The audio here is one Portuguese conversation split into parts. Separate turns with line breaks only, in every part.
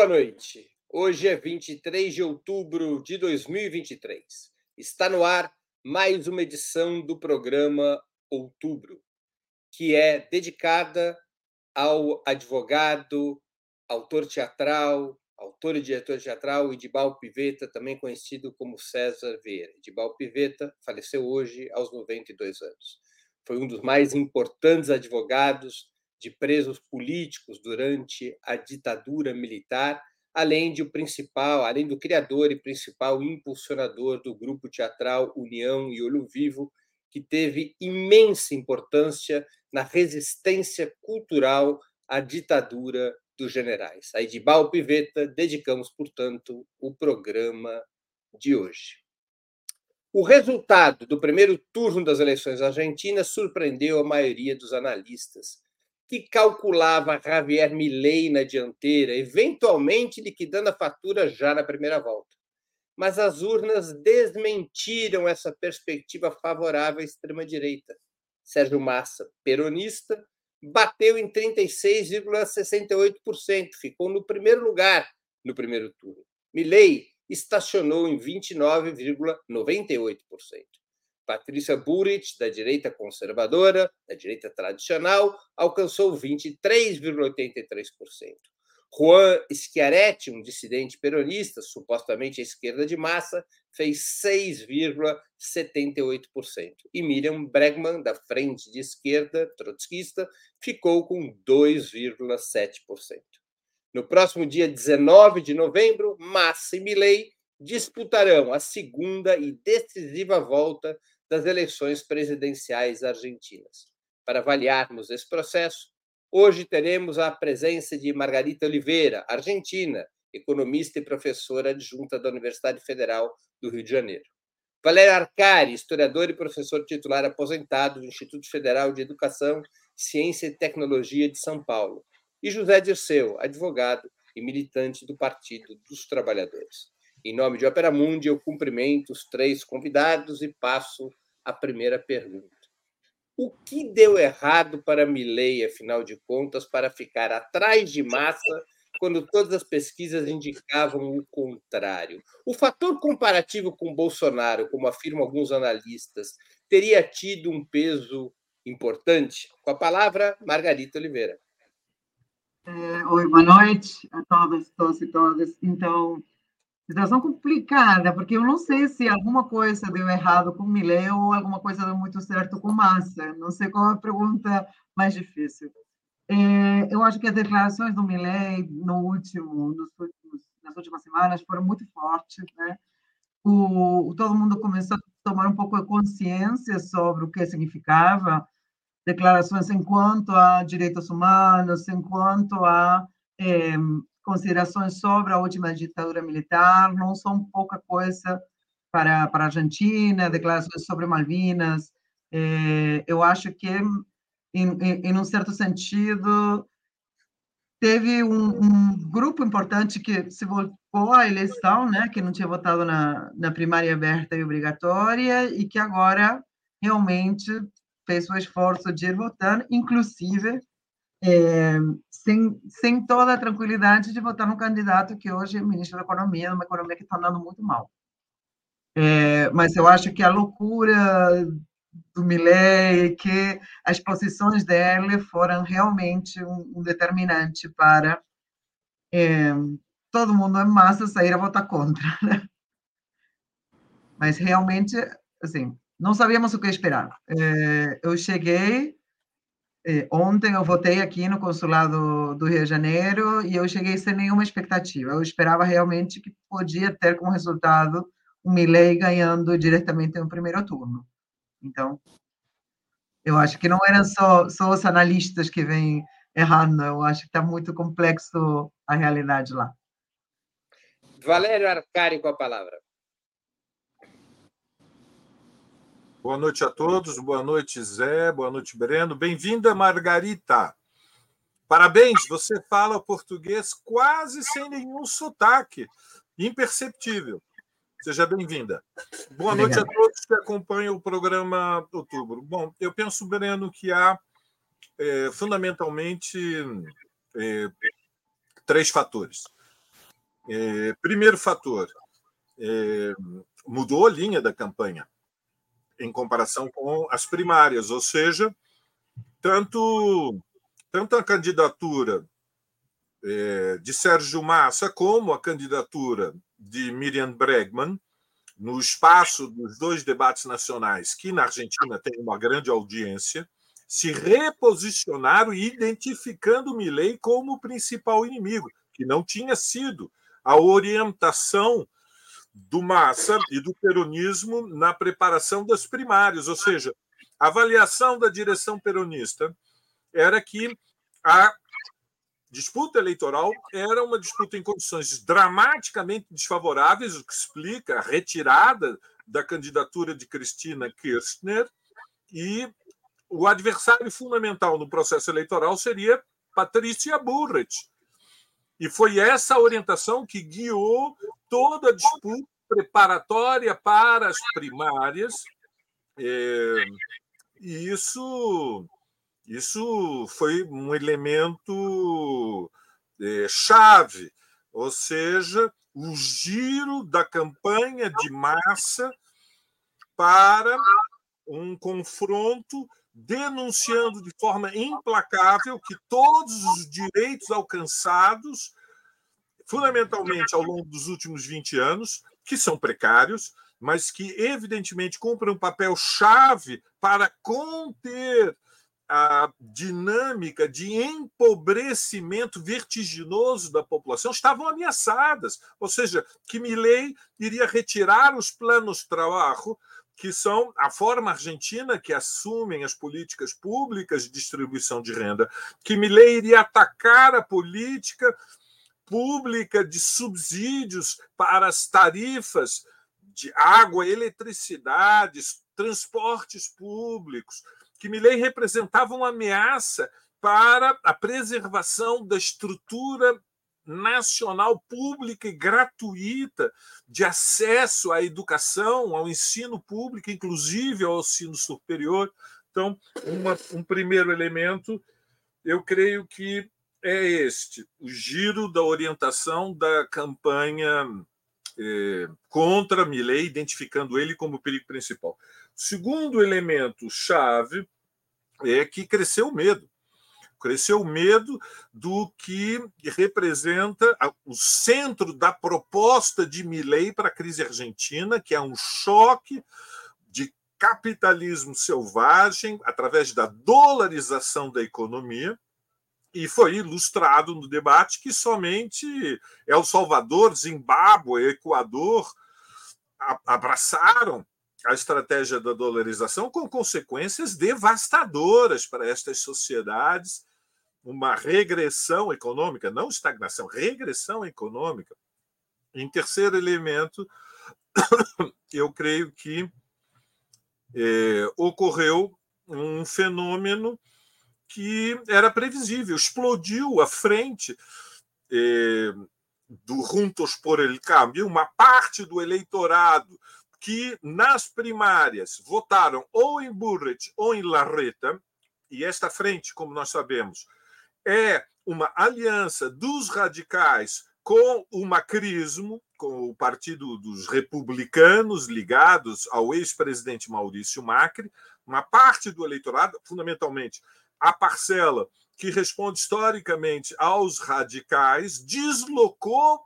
Boa noite. Hoje é 23 de outubro de 2023. Está no ar mais uma edição do programa Outubro, que é dedicada ao advogado, autor teatral, autor e diretor teatral Edibal Piveta, também conhecido como César Vieira. Edibal Piveta faleceu hoje aos 92 anos. Foi um dos mais importantes advogados de presos políticos durante a ditadura militar, além de o principal, além do criador e principal impulsionador do grupo teatral União e Olho Vivo, que teve imensa importância na resistência cultural à ditadura dos generais. A Edibal Piveta dedicamos, portanto, o programa de hoje. O resultado do primeiro turno das eleições argentinas surpreendeu a maioria dos analistas, que calculava Javier Milei na dianteira, eventualmente liquidando a fatura já na primeira volta. Mas as urnas desmentiram essa perspectiva favorável à extrema-direita. Sérgio Massa, peronista, bateu em 36,68%, ficou no primeiro lugar no primeiro turno. Milei estacionou em 29,98%. Patrícia Burrich, da direita conservadora, da direita tradicional, alcançou 23,83%. Juan Schiaretti, um dissidente peronista, supostamente à esquerda de massa, fez 6,78%. E Miriam Bregman, da frente de esquerda trotskista, ficou com 2,7%. No próximo dia 19 de novembro, Massa e Milei disputarão a segunda e decisiva volta das eleições presidenciais argentinas. Para avaliarmos esse processo, hoje teremos a presença de Margarita Oliveira, argentina, economista e professora adjunta da Universidade Federal do Rio de Janeiro. Valério Arcari, historiador e professor titular aposentado do Instituto Federal de Educação, Ciência e Tecnologia de São Paulo. E José Dirceu, advogado e militante do Partido dos Trabalhadores. Em nome de Opera Mundi, eu cumprimento os três convidados e passo a primeira pergunta. O que deu errado para Milley, afinal de contas, para ficar atrás de massa quando todas as pesquisas indicavam o contrário? O fator comparativo com Bolsonaro, como afirmam alguns analistas, teria tido um peso importante? Com a palavra, Margarita Oliveira.
É, oi, boa noite a todas, todos e todas. Então, situação complicada, porque eu não sei se alguma coisa deu errado com Milley ou alguma coisa deu muito certo com Massa. Não sei qual é a pergunta mais difícil. É, eu acho que as declarações do Milley no último, nos últimos, nas últimas semanas foram muito fortes, né? O, todo mundo começou a tomar um pouco de consciência sobre o que significava declarações enquanto a direitos humanos, enquanto a é, considerações sobre a última ditadura militar, não são pouca coisa para, para a Argentina, declarações sobre Malvinas. É, eu acho que, em, em, em, um certo sentido, teve um, um, grupo importante que se voltou à eleição, né, que não tinha votado na, na primária aberta e obrigatória, e que agora realmente fez o esforço de ir votando, inclusive é, sem, sem toda a tranquilidade de votar num candidato que hoje é ministro da Economia, uma economia que está andando muito mal. É, mas eu acho que a loucura do Milley, que as posições dele foram realmente um, um determinante para é, todo mundo em massa sair a votar contra. Né? Mas realmente, assim, não sabíamos o que esperar. É, eu cheguei é, ontem eu votei aqui no consulado do Rio de Janeiro e eu cheguei sem nenhuma expectativa. Eu esperava realmente que podia ter como resultado o Milley ganhando diretamente no primeiro turno. Então, eu acho que não eram só, só os analistas que vêm errando, eu acho que está muito complexo a realidade lá.
Valério Arcari com a palavra.
Boa noite a todos, boa noite, Zé, boa noite, Breno. Bem-vinda, Margarita. Parabéns, você fala português quase sem nenhum sotaque, imperceptível. Seja bem-vinda. Boa noite a todos que acompanham o programa Outubro. Bom, eu penso, Breno, que há é, fundamentalmente é, três fatores. É, primeiro fator, é, mudou a linha da campanha em comparação com as primárias, ou seja, tanto, tanto a candidatura é, de Sérgio Massa como a candidatura de Miriam Bregman, no espaço dos dois debates nacionais, que na Argentina tem uma grande audiência, se reposicionaram identificando Milley como o principal inimigo, que não tinha sido. A orientação do Massa e do peronismo na preparação das primárias, ou seja, a avaliação da direção peronista era que a disputa eleitoral era uma disputa em condições dramaticamente desfavoráveis, o que explica a retirada da candidatura de Cristina Kirchner e o adversário fundamental no processo eleitoral seria Patrícia Burrich. E foi essa orientação que guiou toda a disputa preparatória para as primárias. É, e isso isso foi um elemento é, chave, ou seja, o giro da campanha de massa para um confronto denunciando de forma implacável que todos os direitos alcançados, fundamentalmente ao longo dos últimos 20 anos, que são precários, mas que evidentemente cumprem um papel chave para conter a dinâmica de empobrecimento vertiginoso da população estavam ameaçadas, ou seja, que Milley iria retirar os planos trabalho, que são a forma argentina que assumem as políticas públicas de distribuição de renda, que Milley iria atacar a política pública de subsídios para as tarifas de água, eletricidade, transportes públicos, que Milley representava uma ameaça para a preservação da estrutura nacional pública e gratuita de acesso à educação, ao ensino público, inclusive ao ensino superior. Então, uma, um primeiro elemento, eu creio que é este: o giro da orientação da campanha eh, contra Milley, identificando ele como o perigo principal. Segundo elemento chave é que cresceu o medo. Cresceu o medo do que representa o centro da proposta de Milley para a crise argentina, que é um choque de capitalismo selvagem através da dolarização da economia, e foi ilustrado no debate que somente El Salvador, Zimbábue, Equador abraçaram a estratégia da dolarização com consequências devastadoras para estas sociedades, uma regressão econômica, não estagnação, regressão econômica. Em terceiro elemento, eu creio que é, ocorreu um fenômeno que era previsível, explodiu à frente é, do Juntos por el Cambio, uma parte do eleitorado que nas primárias votaram ou em Burrich ou em Larreta, e esta frente, como nós sabemos, é uma aliança dos radicais com o macrismo, com o Partido dos Republicanos ligados ao ex-presidente Maurício Macri, uma parte do eleitorado, fundamentalmente a parcela que responde historicamente aos radicais, deslocou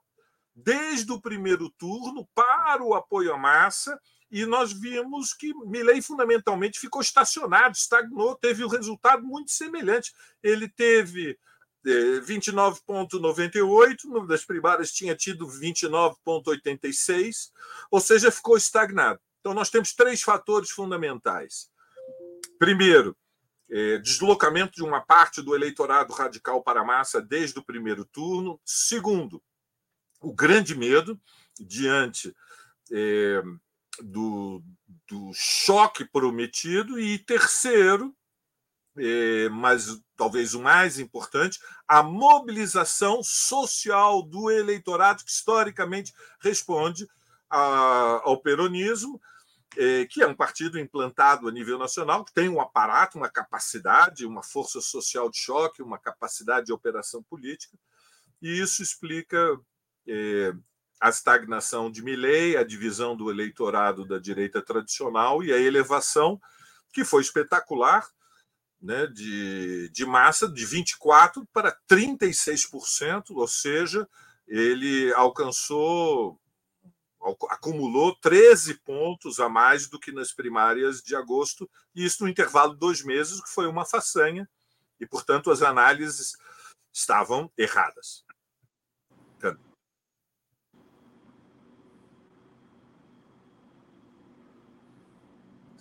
desde o primeiro turno para o apoio à massa e nós vimos que Milley fundamentalmente ficou estacionado, estagnou, teve um resultado muito semelhante. Ele teve 29,98, eh, das primárias tinha tido 29,86, ou seja, ficou estagnado. Então, nós temos três fatores fundamentais. Primeiro, eh, deslocamento de uma parte do eleitorado radical para a massa desde o primeiro turno. Segundo, o grande medo diante é, do, do choque prometido, e terceiro, é, mas talvez o mais importante, a mobilização social do eleitorado que historicamente responde a, ao peronismo, é, que é um partido implantado a nível nacional, que tem um aparato, uma capacidade, uma força social de choque, uma capacidade de operação política, e isso explica é, a estagnação de Milley, a divisão do eleitorado da direita tradicional e a elevação, que foi espetacular, né, de, de massa, de 24% para 36%, ou seja, ele alcançou, acumulou 13 pontos a mais do que nas primárias de agosto, e isso no intervalo de dois meses, que foi uma façanha, e, portanto, as análises estavam erradas.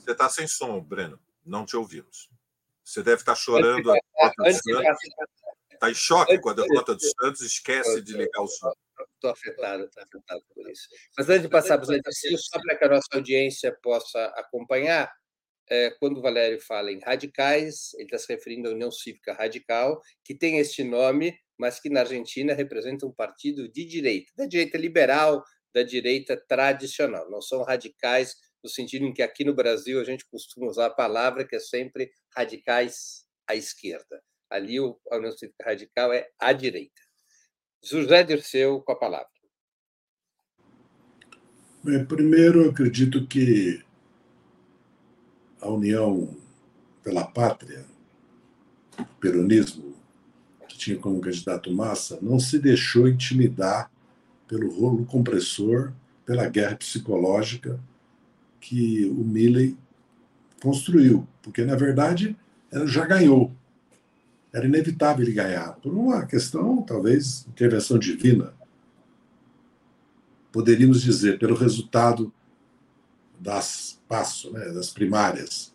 Você está sem som, Breno. Não te ouvimos. Você deve estar tá chorando a derrota do Santos. Está em choque com a derrota do Santos, esquece de ligar o som.
Estou afetado, estou afetado por isso. Mas antes de passar para os exercícios, só para que a nossa audiência possa acompanhar, é, quando o Valério fala em radicais, ele está se referindo à União Cívica Radical, que tem este nome, mas que na Argentina representa um partido de direita, da direita liberal, da direita tradicional. Não são radicais no sentido em que aqui no Brasil a gente costuma usar a palavra que é sempre radicais à esquerda. Ali União Cívica Radical é à direita. José Dirceu com a palavra.
Bem, primeiro, acredito que a União pela Pátria, o peronismo, que tinha como candidato Massa, não se deixou intimidar pelo rolo compressor, pela guerra psicológica que o Milley construiu, porque na verdade já ganhou. Era inevitável ele ganhar, por uma questão, talvez, intervenção divina. Poderíamos dizer, pelo resultado das passo, né, das primárias.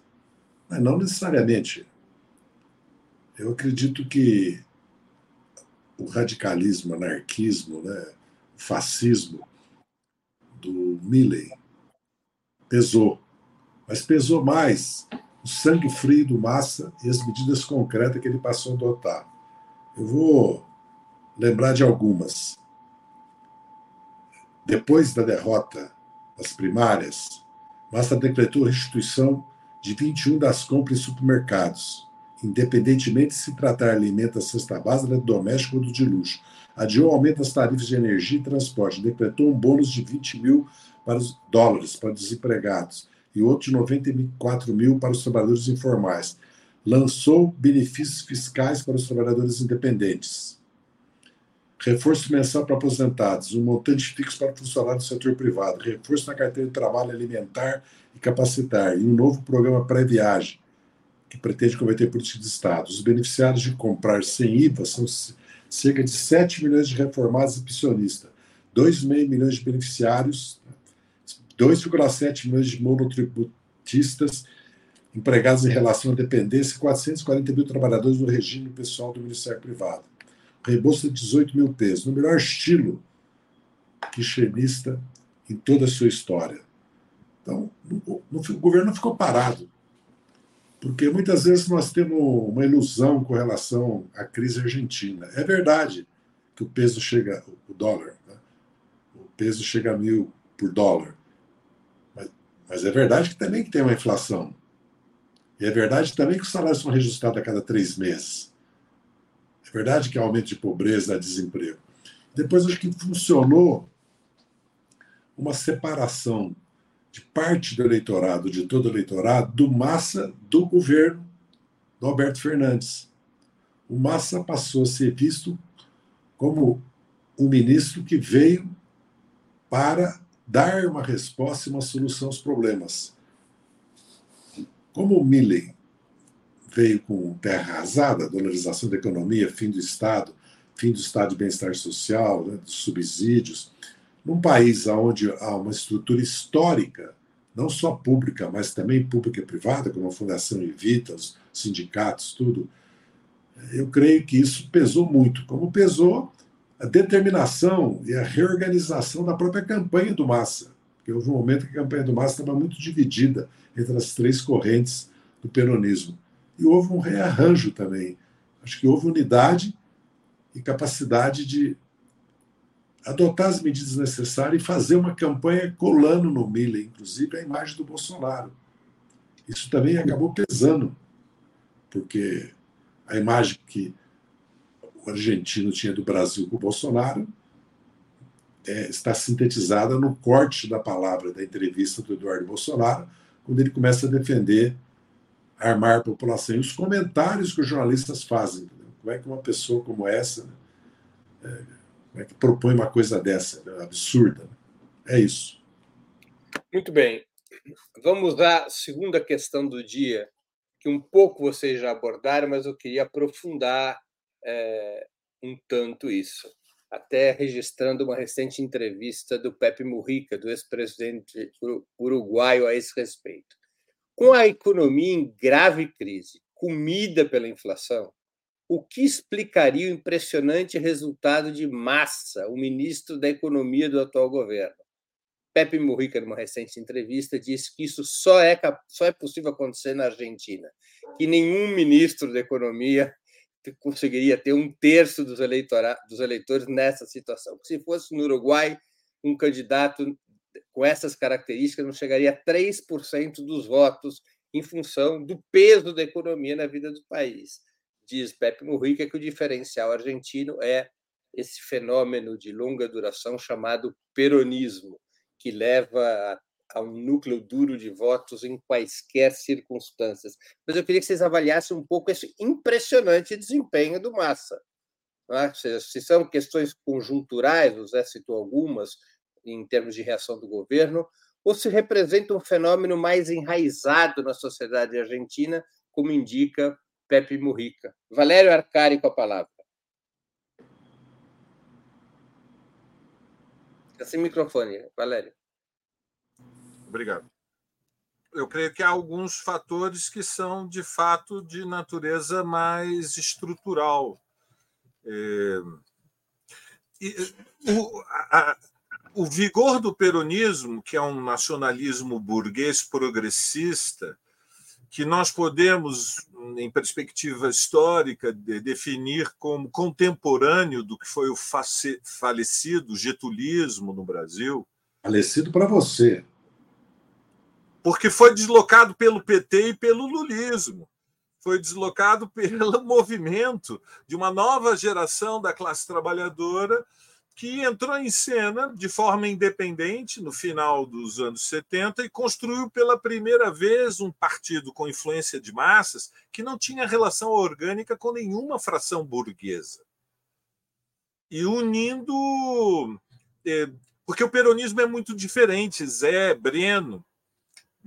Mas não necessariamente. Eu acredito que o radicalismo, o anarquismo, né, o fascismo do Milley pesou. Mas pesou mais o sangue frio do Massa e as medidas concretas que ele passou a adotar. Eu vou lembrar de algumas. Depois da derrota das primárias, Massa decretou a restituição de 21 das compras em supermercados, independentemente de se tratar da cesta básica, doméstico ou do de luxo. Adiou aumento das tarifas de energia e transporte, decretou um bônus de 20 mil para os dólares para os desempregados e outro de 94 mil para os trabalhadores informais. Lançou benefícios fiscais para os trabalhadores independentes. Reforço mensal para aposentados, um montante fixo para funcionários do setor privado, reforço na carteira de trabalho alimentar e capacitar, e um novo programa pré-viagem, que pretende converter política de Estado. Os beneficiários de comprar sem IVA são cerca de 7 milhões de reformados e pensionistas, 2,5 milhões de beneficiários 2,7 milhões de monotributistas empregados em relação à dependência e 440 mil trabalhadores do regime pessoal do Ministério Privado. Reembolso de 18 mil pesos, no melhor estilo kirchenista em toda a sua história. Então, no, no, o governo não ficou parado, porque muitas vezes nós temos uma ilusão com relação à crise argentina. É verdade que o peso chega, o dólar, né? o peso chega a mil por dólar. Mas é verdade que também que tem uma inflação. E é verdade também que os salários são reajustados a cada três meses. É verdade que há aumento de pobreza, desemprego. Depois acho que funcionou uma separação de parte do eleitorado, de todo o eleitorado, do massa do governo do Alberto Fernandes. O Massa passou a ser visto como um ministro que veio para dar uma resposta e uma solução aos problemas. Como o Milley veio com terra arrasada, dolarização da economia, fim do Estado, fim do Estado de bem-estar social, né, dos subsídios, num país onde há uma estrutura histórica, não só pública, mas também pública e privada, como a Fundação Evita, os sindicatos, tudo, eu creio que isso pesou muito, como pesou a determinação e a reorganização da própria campanha do Massa. Porque houve um momento que a campanha do Massa estava muito dividida entre as três correntes do peronismo. E houve um rearranjo também. Acho que houve unidade e capacidade de adotar as medidas necessárias e fazer uma campanha colando no Mille, inclusive a imagem do Bolsonaro. Isso também acabou pesando, porque a imagem que argentino tinha do Brasil com o Bolsonaro, é, está sintetizada no corte da palavra da entrevista do Eduardo Bolsonaro, quando ele começa a defender armar a população. E os comentários que os jornalistas fazem. Como é que uma pessoa como essa né, é, como é que propõe uma coisa dessa? Né? Absurda. Né? É isso.
Muito bem. Vamos à segunda questão do dia, que um pouco vocês já abordaram, mas eu queria aprofundar é, um tanto isso até registrando uma recente entrevista do Pepe Mujica, do ex-presidente uruguaio, a esse respeito. Com a economia em grave crise, comida pela inflação, o que explicaria o impressionante resultado de Massa, o ministro da Economia do atual governo? Pepe Mujica, numa recente entrevista, disse que isso só é, só é possível acontecer na Argentina, que nenhum ministro da Economia conseguiria ter um terço dos, dos eleitores nessa situação. Se fosse no Uruguai, um candidato com essas características não chegaria a 3% dos votos em função do peso da economia na vida do país. Diz Pepe Mujica que o diferencial argentino é esse fenômeno de longa duração chamado peronismo, que leva a a um núcleo duro de votos em quaisquer circunstâncias. Mas eu queria que vocês avaliassem um pouco esse impressionante desempenho do Massa. É? Seja, se são questões conjunturais, o Zé citou algumas, em termos de reação do governo, ou se representa um fenômeno mais enraizado na sociedade argentina, como indica Pepe Mujica. Valério Arcari com a palavra. Sem microfone, Valério.
Obrigado. Eu creio que há alguns fatores que são, de fato, de natureza mais estrutural. É... E, o, a, o vigor do peronismo, que é um nacionalismo burguês progressista, que nós podemos, em perspectiva histórica, de definir como contemporâneo do que foi o falecido getulismo no Brasil.
Falecido para você
porque foi deslocado pelo PT e pelo lulismo. Foi deslocado pelo movimento de uma nova geração da classe trabalhadora que entrou em cena de forma independente no final dos anos 70 e construiu pela primeira vez um partido com influência de massas que não tinha relação orgânica com nenhuma fração burguesa. E unindo. Eh, porque o peronismo é muito diferente. Zé, Breno,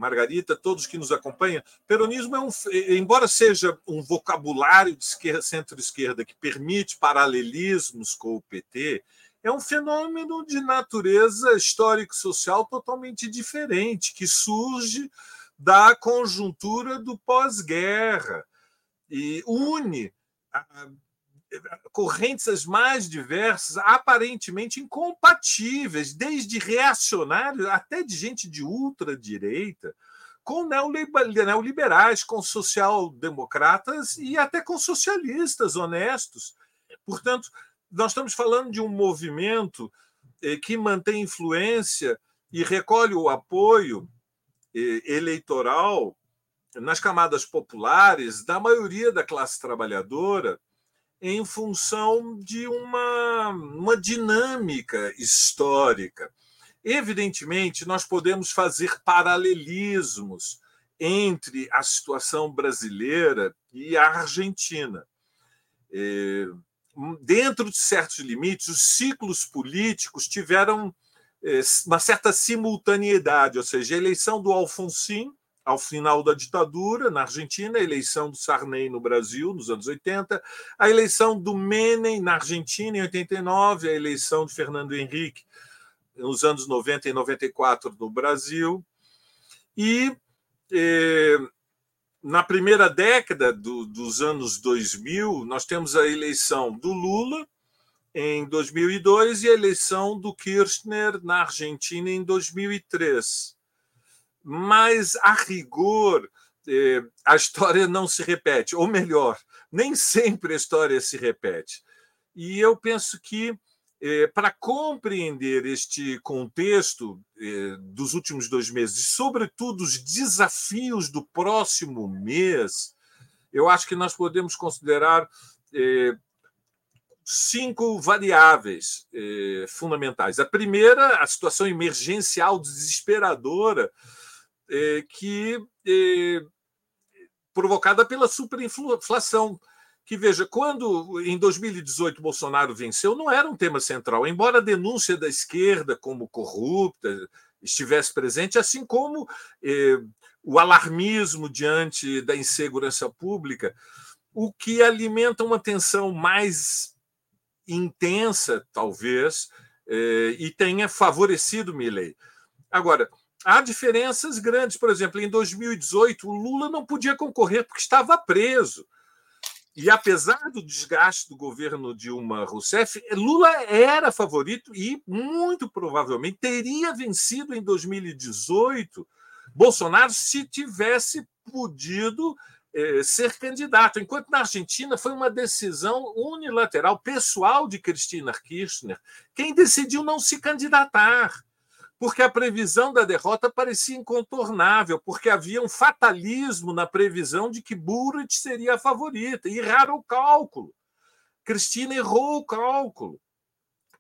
Margarita, todos que nos acompanham, peronismo é um, embora seja um vocabulário de esquerda, centro-esquerda que permite paralelismos com o PT, é um fenômeno de natureza histórico-social totalmente diferente, que surge da conjuntura do pós-guerra e une correntes as mais diversas, aparentemente incompatíveis, desde reacionários até de gente de ultradireita, com neoliberais, com social-democratas e até com socialistas honestos. Portanto, nós estamos falando de um movimento eh, que mantém influência e recolhe o apoio eh, eleitoral nas camadas populares da maioria da classe trabalhadora em função de uma, uma dinâmica histórica. Evidentemente, nós podemos fazer paralelismos entre a situação brasileira e a Argentina. É, dentro de certos limites, os ciclos políticos tiveram é, uma certa simultaneidade, ou seja, a eleição do Alfonsin ao final da ditadura na Argentina, a eleição do Sarney no Brasil nos anos 80, a eleição do Menem na Argentina em 89, a eleição de Fernando Henrique nos anos 90 e 94 no Brasil. E eh, na primeira década do, dos anos 2000, nós temos a eleição do Lula em 2002 e a eleição do Kirchner na Argentina em 2003 mas a rigor eh, a história não se repete, ou melhor, nem sempre a história se repete. E eu penso que eh, para compreender este contexto eh, dos últimos dois meses, e sobretudo os desafios do próximo mês, eu acho que nós podemos considerar cinco variáveis eh, fundamentais. A primeira, a situação emergencial desesperadora eh, que eh, provocada pela superinflação. Que veja, quando em 2018 Bolsonaro venceu, não era um tema central, embora a denúncia da esquerda como corrupta estivesse presente, assim como eh, o alarmismo diante da insegurança pública, o que alimenta uma tensão mais intensa, talvez, eh, e tenha favorecido Milley. Agora, há diferenças grandes. Por exemplo, em 2018, o Lula não podia concorrer porque estava preso. E apesar do desgaste do governo Dilma Rousseff, Lula era favorito e muito provavelmente teria vencido em 2018 Bolsonaro se tivesse podido eh, ser candidato. Enquanto na Argentina foi uma decisão unilateral, pessoal de Cristina Kirchner, quem decidiu não se candidatar porque a previsão da derrota parecia incontornável, porque havia um fatalismo na previsão de que Burrit seria a favorita. E erraram o cálculo. Cristina errou o cálculo,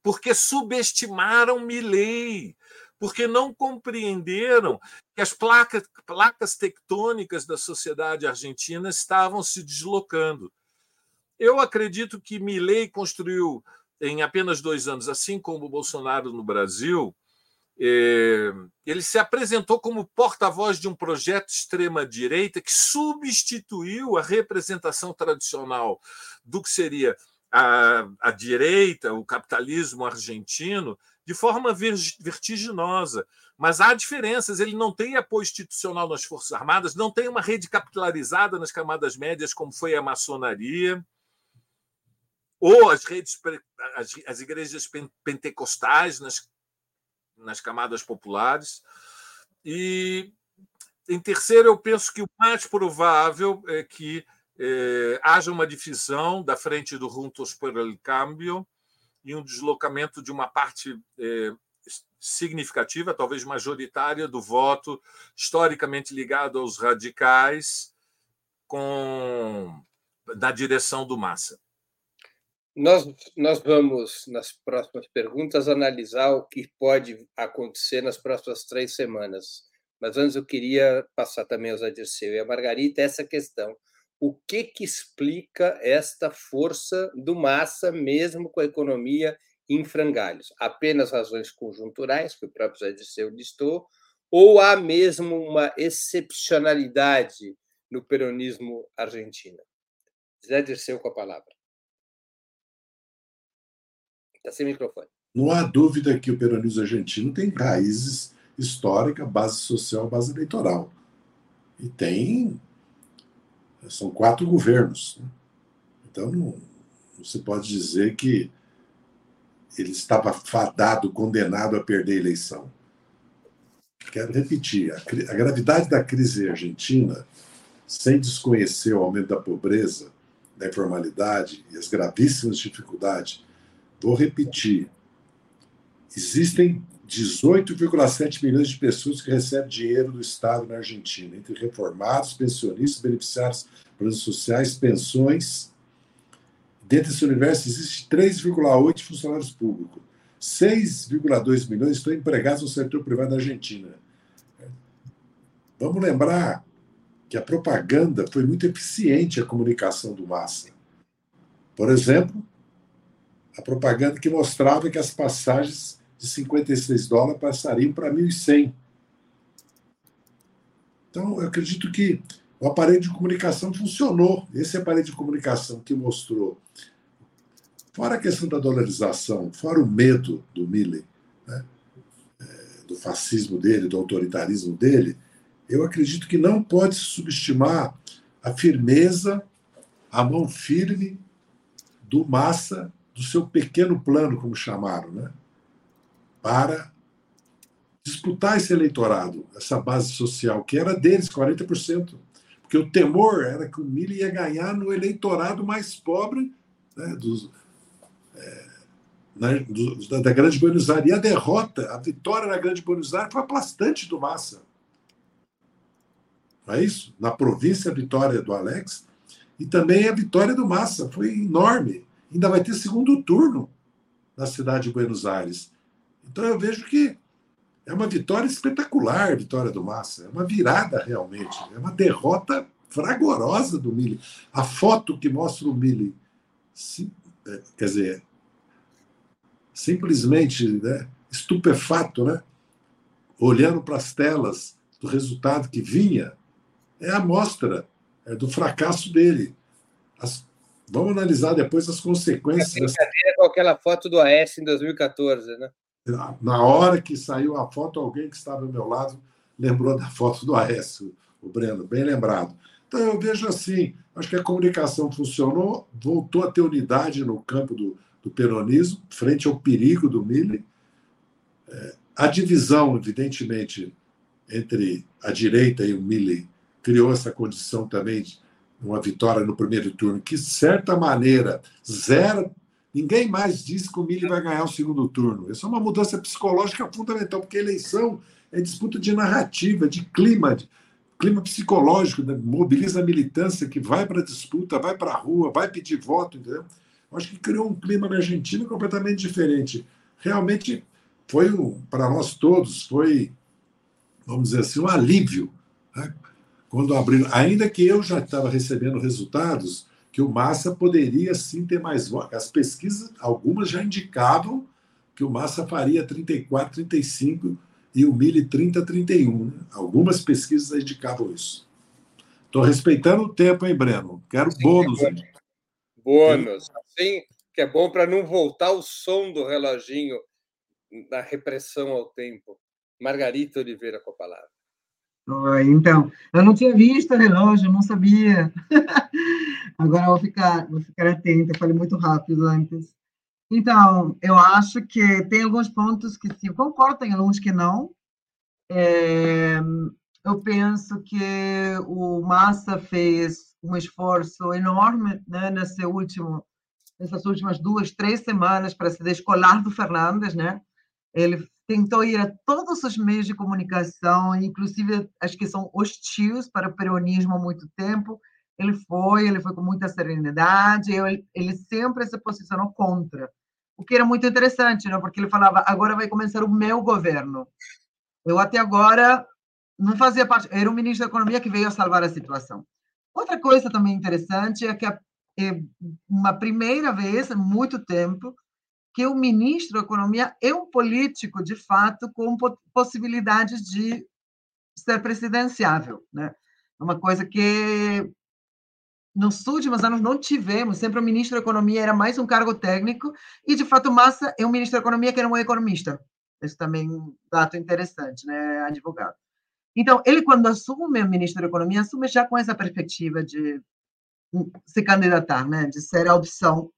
porque subestimaram Milley, porque não compreenderam que as placas, placas tectônicas da sociedade argentina estavam se deslocando. Eu acredito que Milley construiu em apenas dois anos, assim como Bolsonaro no Brasil, ele se apresentou como porta-voz de um projeto extrema-direita que substituiu a representação tradicional do que seria a, a direita, o capitalismo argentino, de forma vertiginosa. Mas há diferenças. Ele não tem apoio institucional nas Forças Armadas, não tem uma rede capitalizada nas camadas médias, como foi a maçonaria, ou as redes, as, as igrejas pentecostais nas nas camadas populares. E, em terceiro, eu penso que o mais provável é que é, haja uma divisão da frente do Juntos por el Cambio e um deslocamento de uma parte é, significativa, talvez majoritária, do voto historicamente ligado aos radicais com na direção do Massa.
Nós, nós vamos, nas próximas perguntas, analisar o que pode acontecer nas próximas três semanas. Mas antes eu queria passar também aos Adirceu e a Margarita essa questão. O que, que explica esta força do Massa, mesmo com a economia em frangalhos? Apenas razões conjunturais, que o próprio Zé Dirceu listou, ou há mesmo uma excepcionalidade no peronismo argentino? Zé Dirceu com a palavra. Está sem microfone.
Não há dúvida que o peronismo argentino tem raízes históricas, base social, base eleitoral. E tem. São quatro governos. Né? Então, não, não se pode dizer que ele estava fadado, condenado a perder a eleição. Quero repetir: a, a gravidade da crise argentina, sem desconhecer o aumento da pobreza, da informalidade e as gravíssimas dificuldades Vou repetir. Existem 18,7 milhões de pessoas que recebem dinheiro do Estado na Argentina, entre reformados, pensionistas, beneficiários, planos sociais, pensões. Dentro desse universo, existe 3,8 funcionários públicos. 6,2 milhões estão empregados no setor privado da Argentina. Vamos lembrar que a propaganda foi muito eficiente a comunicação do Massa. Por exemplo, a propaganda que mostrava que as passagens de 56 dólares passariam para 1.100. Então, eu acredito que o aparelho de comunicação funcionou. Esse aparelho de comunicação que mostrou, fora a questão da dolarização, fora o medo do Milley, né, é, do fascismo dele, do autoritarismo dele, eu acredito que não pode subestimar a firmeza, a mão firme do Massa do seu pequeno plano, como chamaram, né? para disputar esse eleitorado, essa base social, que era deles, 40%. Porque o temor era que o Mili ia ganhar no eleitorado mais pobre né, dos, é, na, da, da, Grande Buenos Aires. E a derrota, a vitória na Grande Buenos Aires foi aplastante do Massa. Não é isso? Na província, a vitória do Alex e também a vitória do Massa foi enorme. Ainda vai ter segundo turno na cidade de Buenos Aires. Então eu vejo que é uma vitória espetacular, vitória do Massa. É uma virada realmente. É uma derrota fragorosa do Mille. A foto que mostra o Mille, é, quer dizer, simplesmente né, estupefato, né? olhando para as telas do resultado que vinha, é a amostra é do fracasso dele. As, vamos analisar depois as consequências.
É com aquela foto do AS em 2014, né?
Na hora que saiu a foto, alguém que estava ao meu lado lembrou da foto do Aécio, o Breno, bem lembrado. Então eu vejo assim, acho que a comunicação funcionou, voltou a ter unidade no campo do, do peronismo, frente ao perigo do Mille. É, a divisão, evidentemente, entre a direita e o Mille criou essa condição também de uma vitória no primeiro turno, que, de certa maneira, zero Ninguém mais diz que o Mili vai ganhar o segundo turno. Isso é uma mudança psicológica fundamental, porque eleição é disputa de narrativa, de clima, de clima psicológico, né? mobiliza a militância que vai para a disputa, vai para a rua, vai pedir voto, entendeu? Eu acho que criou um clima na Argentina completamente diferente. Realmente foi, para nós todos, foi, vamos dizer assim, um alívio. Né? Quando abriram, ainda que eu já estava recebendo resultados, que o Massa poderia sim ter mais votos. As pesquisas, algumas já indicavam que o Massa faria 34, 35 e o Mille 30, 31. Né? Algumas pesquisas indicavam isso. Estou respeitando o tempo, hein, Breno? Quero sim, bônus. É
bônus. Assim que é bom para não voltar o som do reloginho da repressão ao tempo. Margarita Oliveira com a palavra.
Então, eu não tinha visto o relógio, não sabia. Agora vou ficar, vou ficar atenta, falei muito rápido antes. Então, eu acho que tem alguns pontos que sim, concordo, tem alguns que não. É, eu penso que o Massa fez um esforço enorme né, nesse último, nessas últimas duas, três semanas para se descolar do Fernandes, né? Ele tentou ir a todos os meios de comunicação, inclusive as que são hostis para o peronismo há muito tempo. Ele foi, ele foi com muita serenidade, ele, ele sempre se posicionou contra, o que era muito interessante, né? porque ele falava: agora vai começar o meu governo. Eu até agora não fazia parte, era o ministro da Economia que veio a salvar a situação. Outra coisa também interessante é que é uma primeira vez em muito tempo que o ministro da Economia é um político, de fato, com possibilidades de ser presidenciável. Né? É uma coisa que nos últimos anos não tivemos, sempre o ministro da Economia era mais um cargo técnico, e, de fato, Massa é um ministro da Economia que não é economista. Isso também é um dado interessante, né? advogado. Então, ele, quando assume o ministro da Economia, assume já com essa perspectiva de se candidatar, né? de ser a opção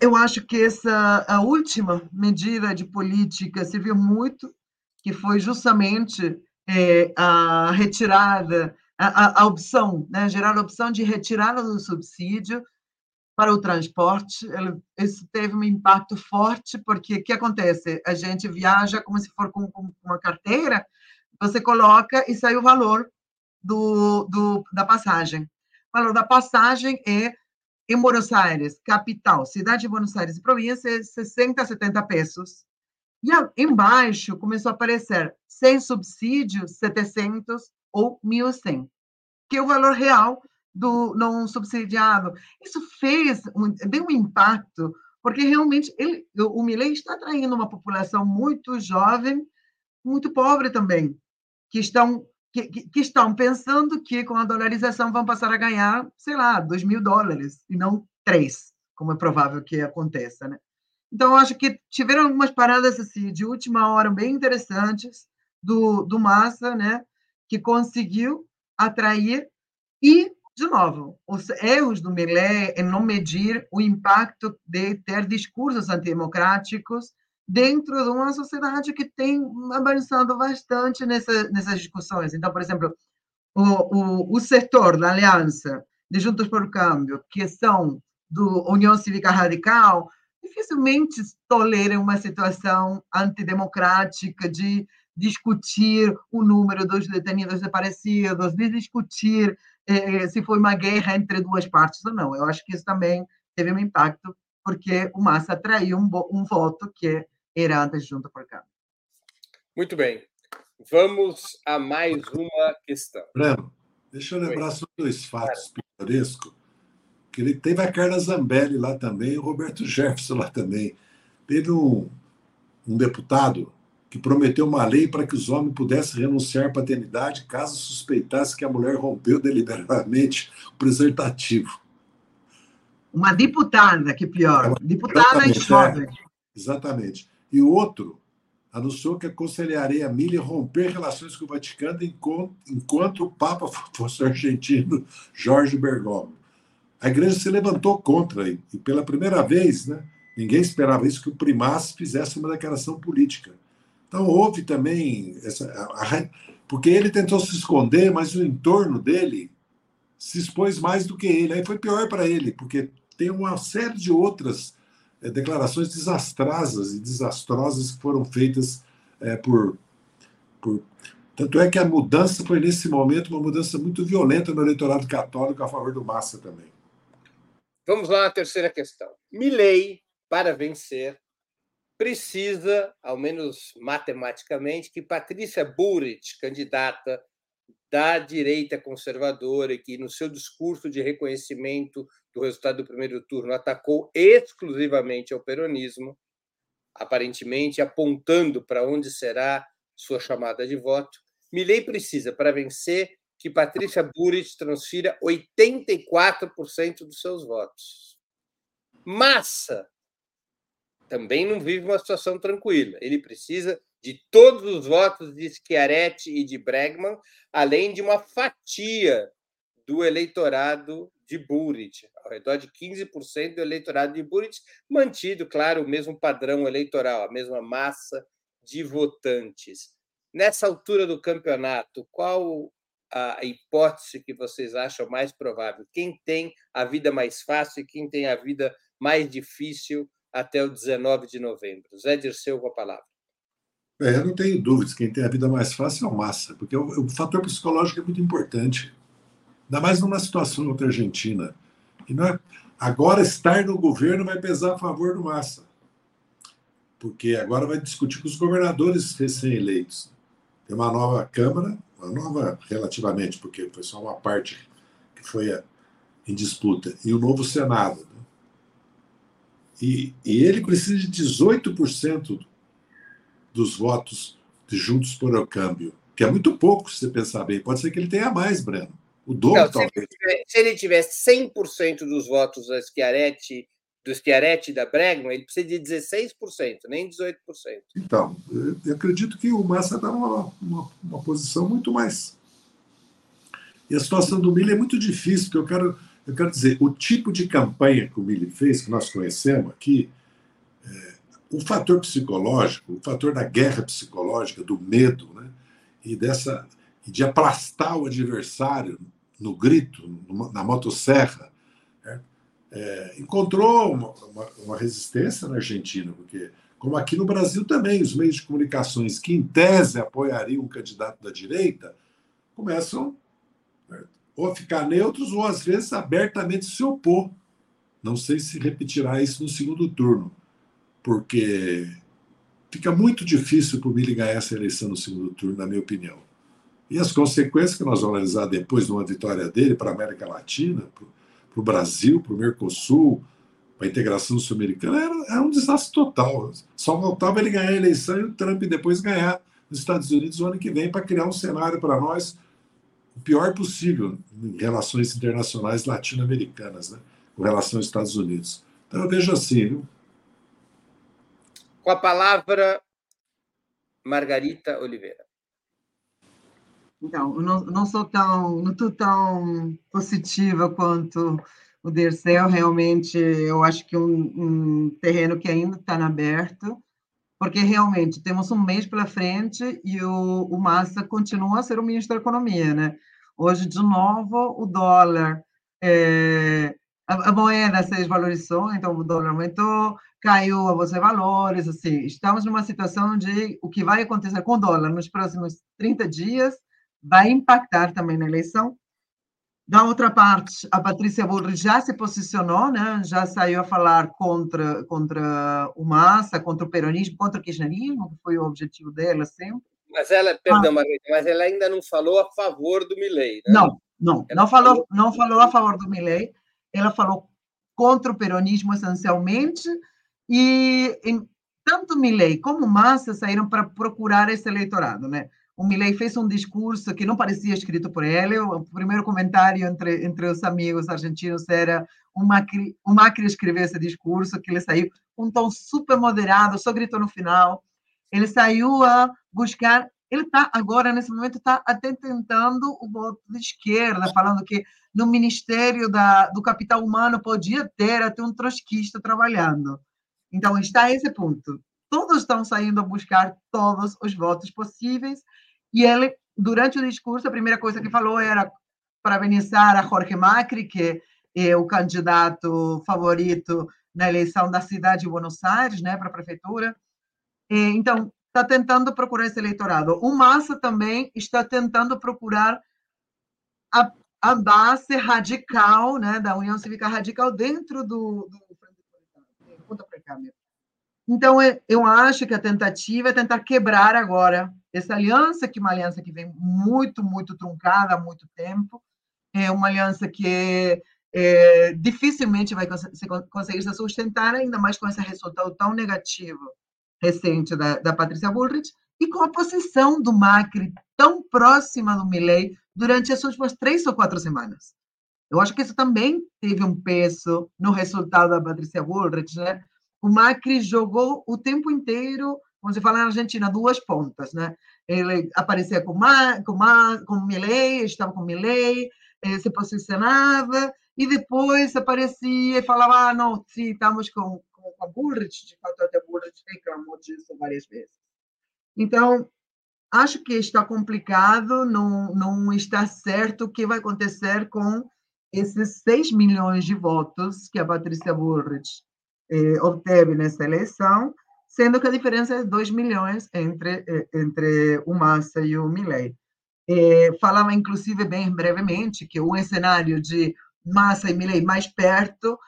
eu acho que essa a última medida de política serviu muito, que foi justamente é, a retirada, a, a, opção, né, gerar a opção de retirada do subsídio para o transporte. Isso teve um impacto forte, porque o que acontece? A gente viaja como se for com, com uma carteira, você coloca e sai o valor do, do, da passagem. O valor da passagem é em Buenos Aires, capital, cidade de Buenos Aires e província, 60, 70 pesos. E embaixo começou a aparecer sem subsídio, 700 ou 1.100, que é o valor real do não subsidiado. Isso fez, deu um impacto, porque realmente ele, o Milei está atraindo uma população muito jovem, muito pobre também, que estão que, que, estão pensando que com a dolarização vão passar a ganhar, sei lá, 2 mil dólares e não 3, como é provável que aconteça, né? Então, acho que tiveram algumas paradas assim, de última hora bem interessantes do, do Massa, né? Que conseguiu atrair e, de novo, os erros do Millet em não medir o impacto de ter discursos antidemocráticos dentro de uma sociedade que tem avançado bastante nessa, nessas discussões. Então, por exemplo, o, o, o setor da aliança de Juntos por Câmbio, que são do União Cívica Radical, dificilmente toleram uma situação antidemocrática de discutir o número dos detenidos desaparecidos, de discutir eh, se foi uma guerra entre duas partes ou não. Eu acho que isso também teve um impacto porque o Massa atraiu um, um voto que era da Junta por Câmara.
Muito bem. Vamos a mais uma questão.
Breno, deixa eu lembrar só dois fatos pitorescos. Que ele teve a Carla Zambelli lá também e o Roberto Jefferson lá também. Teve um, um deputado que prometeu uma lei para que os homens pudessem renunciar à paternidade caso suspeitasse que a mulher rompeu deliberadamente o preservativo.
Uma deputada, que pior. É deputada e jovem. É,
exatamente. E o outro anunciou que aconselharia a Mili romper relações com o Vaticano enquanto, enquanto o Papa fosse argentino Jorge Bergoglio. A igreja se levantou contra, e, pela primeira vez, né, ninguém esperava isso, que o primaz fizesse uma declaração política. Então, houve também essa. A, porque ele tentou se esconder, mas o entorno dele se expôs mais do que ele. Aí foi pior para ele, porque tem uma série de outras é, declarações desastrosas e desastrosas que foram feitas é, por, por. Tanto é que a mudança foi, nesse momento, uma mudança muito violenta no eleitorado católico a favor do Massa também.
Vamos lá na terceira questão. Milley, para vencer, precisa, ao menos matematicamente, que Patrícia Burrit, candidata da direita conservadora, que no seu discurso de reconhecimento do resultado do primeiro turno atacou exclusivamente ao peronismo, aparentemente apontando para onde será sua chamada de voto. Milley precisa, para vencer, que Patrícia Burrit transfira 84% dos seus votos. Massa também não vive uma situação tranquila. Ele precisa de todos os votos de Schiaretti e de Bregman, além de uma fatia do eleitorado de Burit, ao redor de 15% do eleitorado de Burit, mantido, claro, o mesmo padrão eleitoral, a mesma massa de votantes. Nessa altura do campeonato, qual a hipótese que vocês acham mais provável? Quem tem a vida mais fácil e quem tem a vida mais difícil até o 19 de novembro? Zé Dirceu com a palavra.
É, eu não tenho dúvidas, quem tem a vida mais fácil é o Massa, porque o, o fator psicológico é muito importante. Ainda mais numa situação outra Argentina. E não é, agora estar no governo vai pesar a favor do Massa. Porque agora vai discutir com os governadores recém-eleitos. Tem uma nova Câmara, uma nova relativamente, porque foi só uma parte que foi a, em disputa, e o novo Senado. Né? E, e ele precisa de 18% dos votos de Juntos por o Câmbio, que é muito pouco, se você pensar bem. Pode ser que ele tenha mais, Breno. O dobro, talvez.
Se ele, tiver, se ele tiver 100% dos votos da Schiaretti, do Schiaretti e da Bregman, ele precisa de 16%, nem 18%.
Então, eu acredito que o Massa está numa uma, uma posição muito mais. E a situação do Miller é muito difícil, porque eu quero, eu quero dizer, o tipo de campanha que o Miller fez, que nós conhecemos aqui, é, o fator psicológico, o fator da guerra psicológica, do medo, né, e dessa de aplastar o adversário no grito, na motosserra, né? é, encontrou uma, uma, uma, resistência na Argentina, porque, como aqui no Brasil também, os meios de comunicações que, em tese, apoiariam um candidato da direita, começam né, ou a ficar neutros ou, às vezes, abertamente se opor. Não sei se repetirá isso no segundo turno, porque fica muito difícil para o Mili ganhar essa eleição no segundo turno, na minha opinião. E as consequências que nós vamos analisar depois de uma vitória dele para a América Latina, para o Brasil, para o Mercosul, para a integração sul-americana, era, era, um desastre total. Só faltava ele ganhar a eleição e o Trump depois ganhar nos Estados Unidos no ano que vem para criar um cenário para nós o pior possível em relações internacionais latino-americanas, né? com relação aos Estados Unidos. Então eu vejo assim. Viu?
Com a palavra, Margarita Oliveira.
Então, eu não, não sou tão, não estou tão positiva quanto o Dercel, realmente, eu acho que um, um terreno que ainda está aberto, porque realmente temos um mês pela frente e o, o Massa continua a ser o ministro da Economia, né? Hoje, de novo, o dólar, é, a, a, moeda se desvalorizou, então o dólar aumentou, caiu a bolsa de valores, assim, estamos numa situação de o que vai acontecer com o dólar nos próximos 30 dias vai impactar também na eleição. Da outra parte, a Patrícia Bullrich já se posicionou, né? já saiu a falar contra, contra o Massa, contra o peronismo, contra o kirchnerismo, que foi o objetivo dela sempre.
Mas ela, perdão, ah. Margarida, mas ela ainda não falou a favor do Milley, né?
Não, não, ela não falou, não falou a favor do Milley, ela falou contra o peronismo essencialmente, e tanto Milley como Massa saíram para procurar esse eleitorado, né? O Milley fez um discurso que não parecia escrito por ele. O primeiro comentário entre, entre os amigos argentinos era o Macri, o Macri escreveu esse discurso, que ele saiu com um tom super moderado, só gritou no final. Ele saiu a buscar. Ele está agora, nesse momento, está até tentando o voto de esquerda, falando que no Ministério da, do Capital Humano podia ter até um trotskista trabalhando. Então, está esse ponto. Todos estão saindo a buscar todos os votos possíveis e ele, durante o discurso, a primeira coisa que falou era parabenizar a Jorge Macri, que é o candidato favorito na eleição da cidade de Buenos Aires, né, para a prefeitura. Então, está tentando procurar esse eleitorado. O Massa também está tentando procurar a, a base radical, né, da União Cívica Radical dentro do, do Então, eu acho que a tentativa é tentar quebrar agora essa aliança, que é uma aliança que vem muito, muito truncada há muito tempo, é uma aliança que é, dificilmente vai conseguir se sustentar, ainda mais com esse resultado tão negativo recente da, da Patrícia Bullrich, e com a posição do Macri tão próxima do Milley durante as últimas três ou quatro semanas. Eu acho que isso também teve um peso no resultado da Patrícia Bullrich, né? O Macri jogou o tempo inteiro, como se fala na Argentina, duas pontas, né? Ele aparecia com, Ma, com, Ma, com Milley, estava com Milley, eh, se posicionava, e depois aparecia e falava, ah, não, sim, estamos com, com, com a Bullrich, de fato até Bullrich reclamou disso várias vezes. Então, acho que está complicado, não, não está certo o que vai acontecer com esses 6 milhões de votos que a Patrícia Bullrich eh, obteve nessa eleição, sendo que a diferença é 2 milhões entre, eh, entre o Massa e o Milley. Eh, falava, inclusive, bem brevemente, que um cenário de Massa e Milley mais perto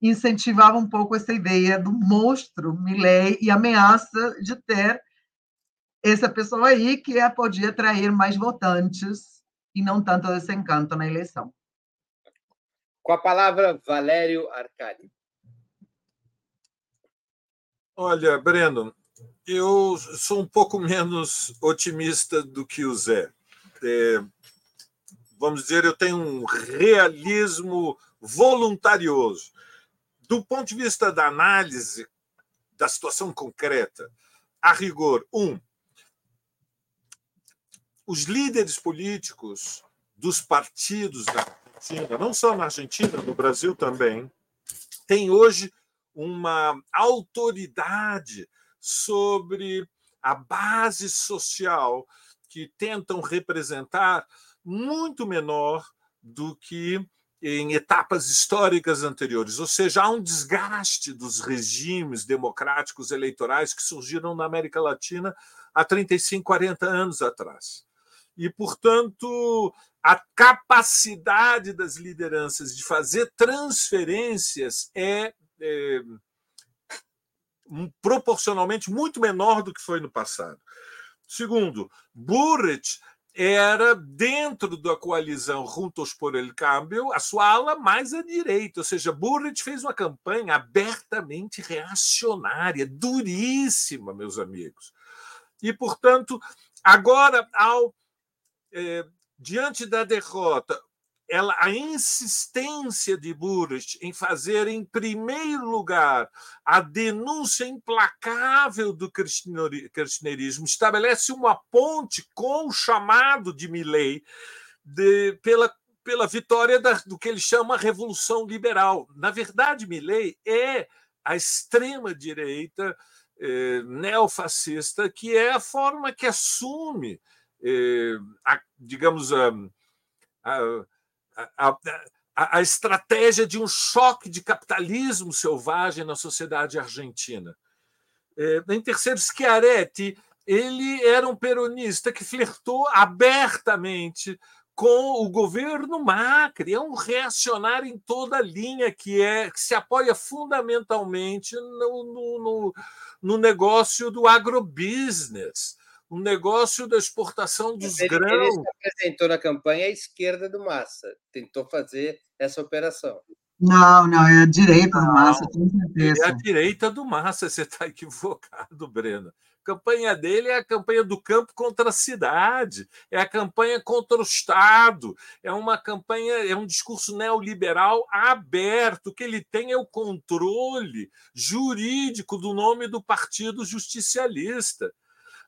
incentivava um pouco essa ideia do monstro Milley e ameaça de ter essa pessoa aí que podia atrair mais votantes e não tanto desencanto na eleição.
Com a palavra, Valério Arcadi.
Olha, Breno, eu sou um pouco menos otimista do que o Zé. É, vamos dizer, eu tenho um realismo voluntarioso. Do ponto de vista da análise da situação concreta, a rigor, um, os líderes políticos dos partidos da Argentina, não só na Argentina, no Brasil também, têm hoje uma autoridade sobre a base social que tentam representar muito menor do que em etapas históricas anteriores, ou seja, há um desgaste dos regimes democráticos eleitorais que surgiram na América Latina há 35, 40 anos atrás. E, portanto, a capacidade das lideranças de fazer transferências é é, proporcionalmente muito menor do que foi no passado. Segundo, Burrich era, dentro da coalizão Juntos por el Cambio, a sua ala mais à direita, ou seja, Burrich fez uma campanha abertamente reacionária, duríssima, meus amigos. E, portanto, agora, ao é, diante da derrota, ela, a insistência de Burrich em fazer, em primeiro lugar, a denúncia implacável do kirchnerismo estabelece uma ponte com o chamado de Milley de, pela, pela vitória da, do que ele chama Revolução Liberal. Na verdade, Milley é a extrema-direita eh, neofascista, que é a forma que assume, eh, a, digamos, a, a a, a, estratégia de um choque de capitalismo selvagem na sociedade argentina. É, em terceiro, Schiaretti ele era um peronista que flertou abertamente com o governo Macri. É um reacionário em toda linha que é que se apoia fundamentalmente no, no, no, no negócio do agrobusiness, o negócio da exportação dos
ele,
grãos.
Ele se apresentou na campanha à esquerda do Massa, tentou fazer essa operação.
Não, não, é a direita do Massa, com certeza.
É a direita do Massa, você está equivocado, Breno campanha dele é a campanha do campo contra a cidade, é a campanha contra o Estado, é uma campanha, é um discurso neoliberal aberto. O que ele tem é o controle jurídico do nome do Partido Justicialista.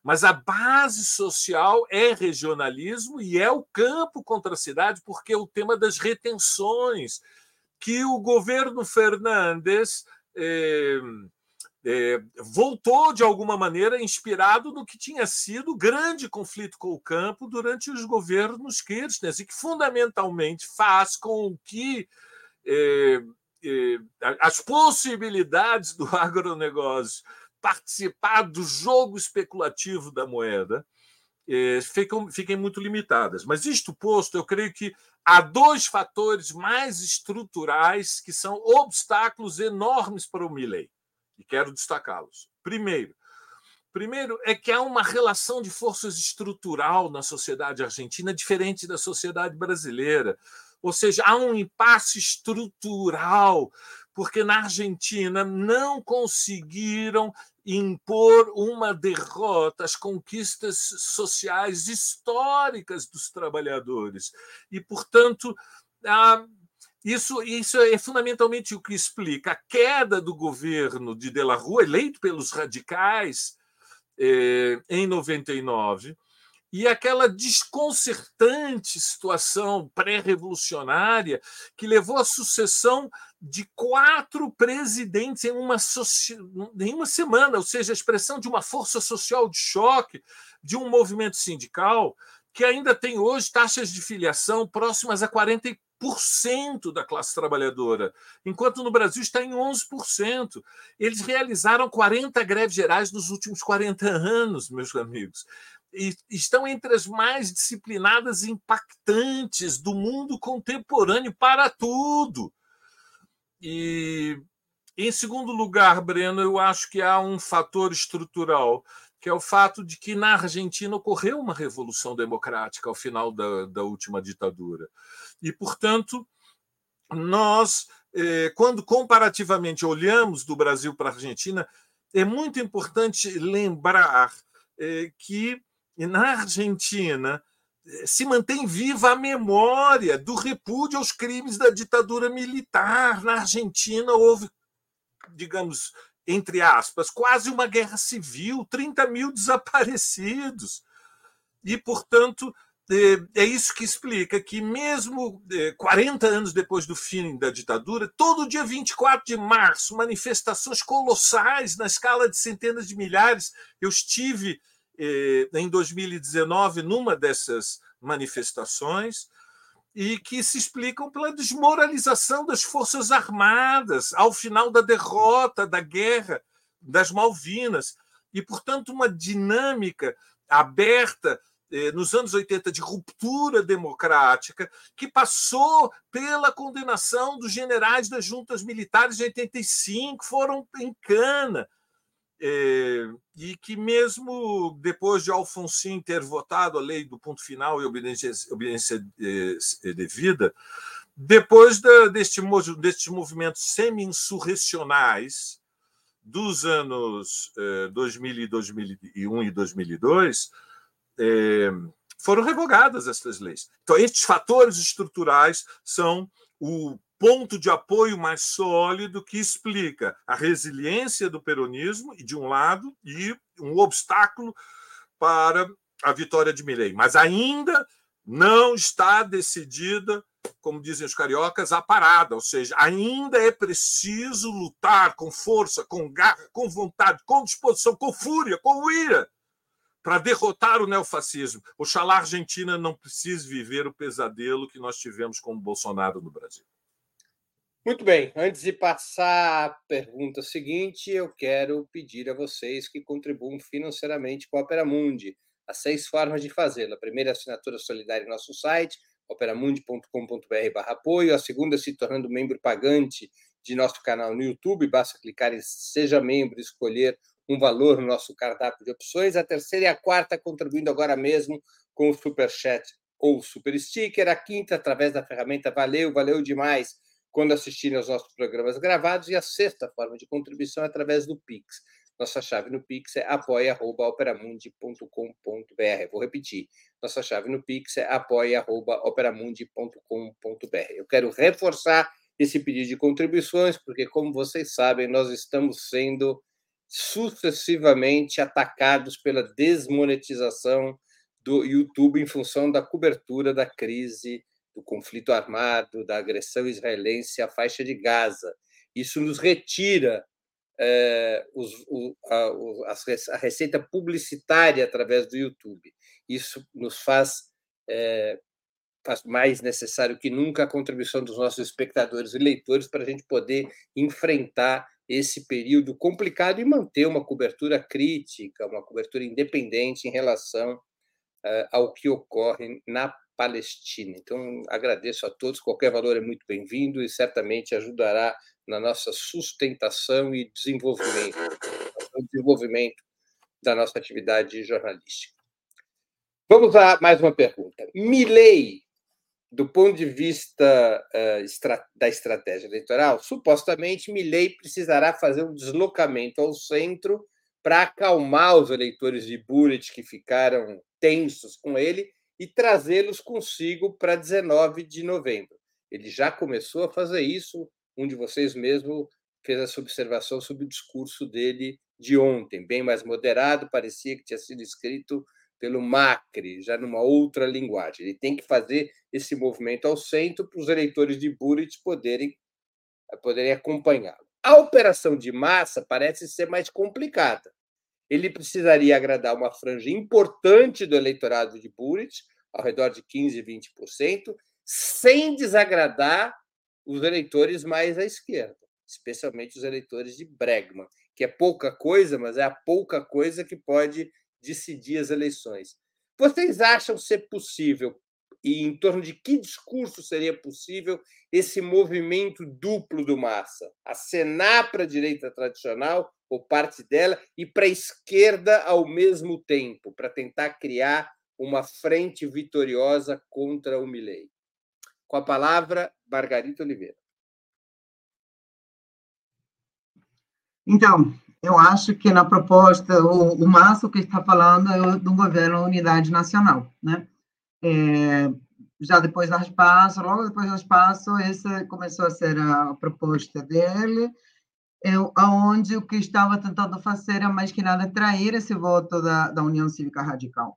Mas a base social é regionalismo e é o campo contra a cidade, porque é o tema das retenções, que o governo Fernandes. Eh, é, voltou de alguma maneira inspirado no que tinha sido o grande conflito com o campo durante os governos Kirchner, e que fundamentalmente faz com que é, as possibilidades do agronegócio participar do jogo especulativo da moeda é, ficam, fiquem muito limitadas. Mas, isto posto, eu creio que há dois fatores mais estruturais que são obstáculos enormes para o Milley e quero destacá-los. Primeiro, primeiro é que há uma relação de forças estrutural na sociedade argentina diferente da sociedade brasileira. Ou seja, há um impasse estrutural, porque na Argentina não conseguiram impor uma derrota às conquistas sociais históricas dos trabalhadores. E, portanto, há isso, isso é fundamentalmente o que explica a queda do governo de De La eleito pelos radicais eh, em 99, e aquela desconcertante situação pré-revolucionária que levou à sucessão de quatro presidentes em uma, em uma semana, ou seja, a expressão de uma força social de choque, de um movimento sindical que ainda tem hoje taxas de filiação próximas a 40 da classe trabalhadora, enquanto no Brasil está em 11%. Eles realizaram 40 greves gerais nos últimos 40 anos, meus amigos. E estão entre as mais disciplinadas e impactantes do mundo contemporâneo para tudo. E, em segundo lugar, Breno, eu acho que há um fator estrutural que é o fato de que na Argentina ocorreu uma revolução democrática ao final da, da última ditadura. E, portanto, nós, eh, quando comparativamente olhamos do Brasil para a Argentina, é muito importante lembrar eh, que na Argentina eh, se mantém viva a memória do repúdio aos crimes da ditadura militar. Na Argentina houve, digamos, entre aspas, quase uma guerra civil, 30 mil desaparecidos. E, portanto, é, é isso que explica que, mesmo 40 é, anos depois do fim da ditadura, todo dia 24 de março, manifestações colossais na escala de centenas de milhares. Eu estive é, em 2019 numa dessas manifestações e que se explicam pela desmoralização das Forças Armadas ao final da derrota da guerra das Malvinas. E, portanto, uma dinâmica aberta nos anos 80 de ruptura democrática, que passou pela condenação dos generais das juntas militares de 85, foram em cana. É, e que mesmo depois de Alfonsin ter votado a lei do ponto final e obediência, obediência é, devida, depois da, deste, destes movimentos semi-insurrecionais dos anos é, 2000 2001 e 2002, é, foram revogadas estas leis. Então, estes fatores estruturais são o ponto de apoio mais sólido que explica a resiliência do peronismo, de um lado, e um obstáculo para a vitória de Milley. Mas ainda não está decidida, como dizem os cariocas, a parada, ou seja, ainda é preciso lutar com força, com garra, com vontade, com disposição, com fúria, com ira, para derrotar o neofascismo. Oxalá a Argentina não precise viver o pesadelo que nós tivemos com o Bolsonaro no Brasil.
Muito bem, antes de passar à pergunta seguinte, eu quero pedir a vocês que contribuam financeiramente com a Opera Mundi. Há seis formas de fazê-lo. A primeira é assinatura solidária em nosso site, operamundi.com.br apoio, a segunda se tornando membro pagante de nosso canal no YouTube, basta clicar em Seja Membro e escolher um valor no nosso cardápio de opções, a terceira e a quarta contribuindo agora mesmo com o Super Chat ou Super Sticker, a quinta através da ferramenta Valeu, valeu demais quando assistirem aos nossos programas gravados, e a sexta forma de contribuição é através do Pix. Nossa chave no Pix é apoia.operamundi.com.br. Vou repetir. Nossa chave no Pix é apoia.operamundi.com.br. Eu quero reforçar esse pedido de contribuições, porque, como vocês sabem, nós estamos sendo sucessivamente atacados pela desmonetização do YouTube em função da cobertura da crise do conflito armado, da agressão israelense à faixa de Gaza. Isso nos retira é, os, o, a, a, receita publicitária através do YouTube. Isso nos faz, é, faz mais necessário que nunca a contribuição dos nossos espectadores e leitores para a gente poder enfrentar esse período complicado e manter uma cobertura crítica, uma cobertura independente em relação é, ao que ocorre na Palestina. Então, agradeço a todos, qualquer valor é muito bem-vindo e certamente ajudará na nossa sustentação e desenvolvimento, no desenvolvimento da nossa atividade jornalística. Vamos a mais uma pergunta. Milley, do ponto de vista uh, da estratégia eleitoral, supostamente Milley precisará fazer um deslocamento ao centro para acalmar os eleitores de Bullitt que ficaram tensos com ele e trazê-los consigo para 19 de novembro. Ele já começou a fazer isso, um de vocês mesmo fez essa observação sobre o discurso dele de ontem, bem mais moderado, parecia que tinha sido escrito pelo Macri, já numa outra linguagem. Ele tem que fazer esse movimento ao centro para os eleitores de Burit poderem, poderem acompanhá-lo. A operação de massa parece ser mais complicada. Ele precisaria agradar uma franja importante do eleitorado de Burit, ao redor de 15%, 20%, sem desagradar os eleitores mais à esquerda, especialmente os eleitores de Bregman, que é pouca coisa, mas é a pouca coisa que pode decidir as eleições. Vocês acham ser possível, e em torno de que discurso seria possível esse movimento duplo do Massa? Acenar para a direita tradicional, ou parte dela, e para a esquerda ao mesmo tempo, para tentar criar uma frente vitoriosa contra o Milley. Com a palavra, Margarita Oliveira.
Então, eu acho que na proposta, o, o Márcio que está falando é do governo Unidade Nacional, né? É, já depois da espaço, logo depois do espaço, essa começou a ser a proposta dele, é, onde o que estava tentando fazer é mais que nada atrair esse voto da, da União Cívica Radical.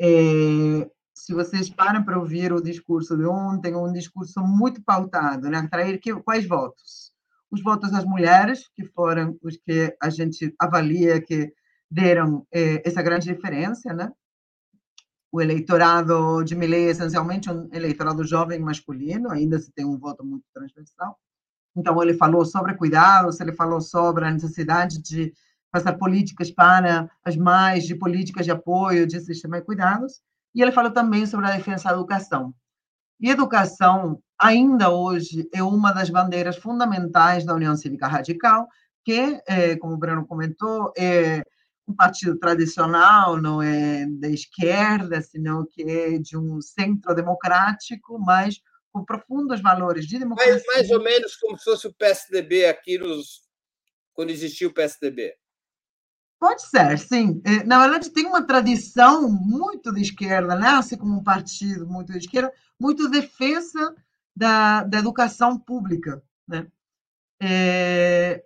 É, se vocês param para ouvir o discurso de ontem, um discurso muito pautado, né? Atrair que, quais votos? Os votos das mulheres, que foram os que a gente avalia que deram é, essa grande diferença, né? O eleitorado de Milley é essencialmente um eleitorado jovem masculino, ainda se tem um voto muito transversal. Então, ele falou sobre cuidados, ele falou sobre a necessidade de fazer políticas para as mais, de políticas de apoio, de sistema de cuidados, e ele falou também sobre a defesa da educação. E educação, ainda hoje, é uma das bandeiras fundamentais da União Cívica Radical, que, é, como o Breno comentou, é um partido tradicional, não é da esquerda, senão que é de um centro democrático, mas com profundos valores de democracia.
Mais, mais ou menos como se fosse o PSDB aqui nos, quando existia o PSDB.
Pode ser, sim. É, na verdade, tem uma tradição muito de esquerda, nasce como um partido muito de esquerda, muito defesa da, da educação pública. Né? É,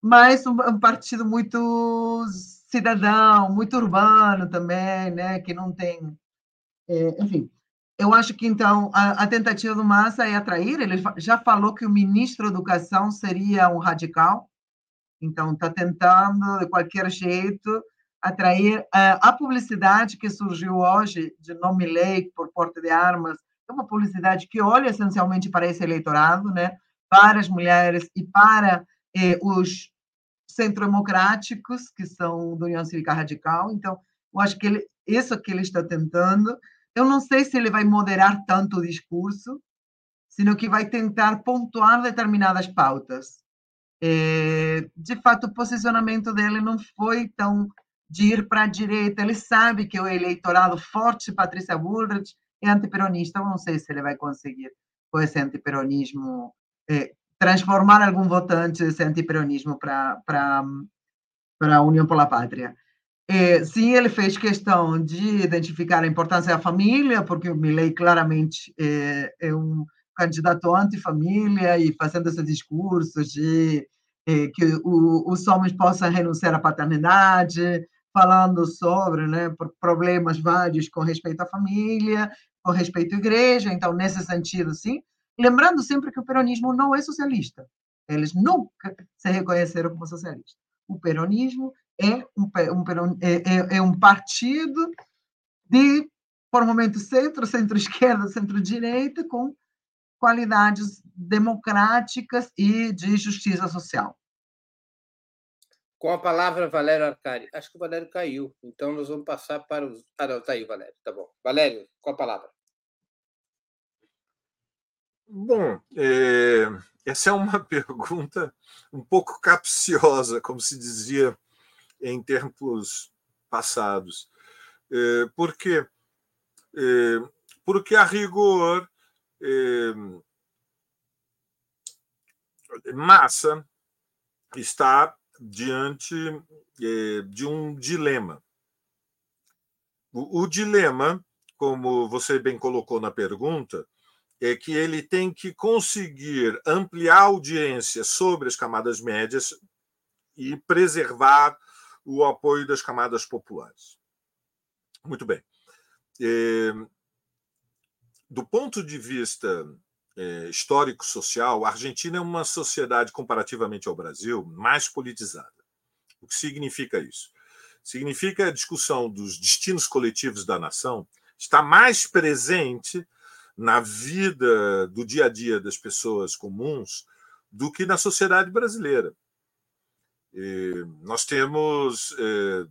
mas um, um, partido muito cidadão, muito urbano também, né? que não tem. É, enfim, eu acho que então a, a, tentativa do Massa é atrair. Ele já falou que o ministro da Educação seria um radical, então, está tentando, de qualquer jeito, atrair a publicidade que surgiu hoje de nome lei por porte de armas, é uma publicidade que olha essencialmente para esse eleitorado, né? para as mulheres e para eh, os centro-democráticos, que são da União Cívica Radical. Então, eu acho que ele, isso que ele está tentando, eu não sei se ele vai moderar tanto o discurso, sino que vai tentar pontuar determinadas pautas. É, de fato, o posicionamento dele não foi tão de ir para a direita. Ele sabe que o eleitorado forte Patrícia Bullrich é antiperonista. Eu não sei se ele vai conseguir, com esse antiperonismo, é, transformar algum votante desse antiperonismo para a União pela Pátria. É, sim, ele fez questão de identificar a importância da família, porque o Milley claramente é, é um candidato anti-família e fazendo esse discurso de é, que os homens possam renunciar à paternidade, falando sobre né, problemas vários com respeito à família, com respeito à igreja, então, nesse sentido, sim. Lembrando sempre que o peronismo não é socialista. Eles nunca se reconheceram como socialistas. O peronismo é um, um, é, é, é um partido de, por momento, centro, centro-esquerda, centro-direita, com qualidades democráticas e de justiça social.
Com a palavra, Valério Arcari. Acho que o Valério caiu, então nós vamos passar para os. Ah, não, está aí, Valério, tá bom. Valério, com a palavra.
Bom, é, essa é uma pergunta um pouco capciosa, como se dizia em tempos passados. É, por quê? É, porque, a rigor, Massa está diante é, de um dilema. O, o dilema, como você bem colocou na pergunta, é que ele tem que conseguir ampliar a audiência sobre as camadas médias e preservar o apoio das camadas populares. Muito bem. É, do ponto de vista é, histórico-social, a Argentina é uma sociedade, comparativamente ao Brasil, mais politizada. O que significa isso? Significa a discussão dos destinos coletivos da nação está mais presente na vida do dia a dia das pessoas comuns do que na sociedade brasileira. E nós temos, é,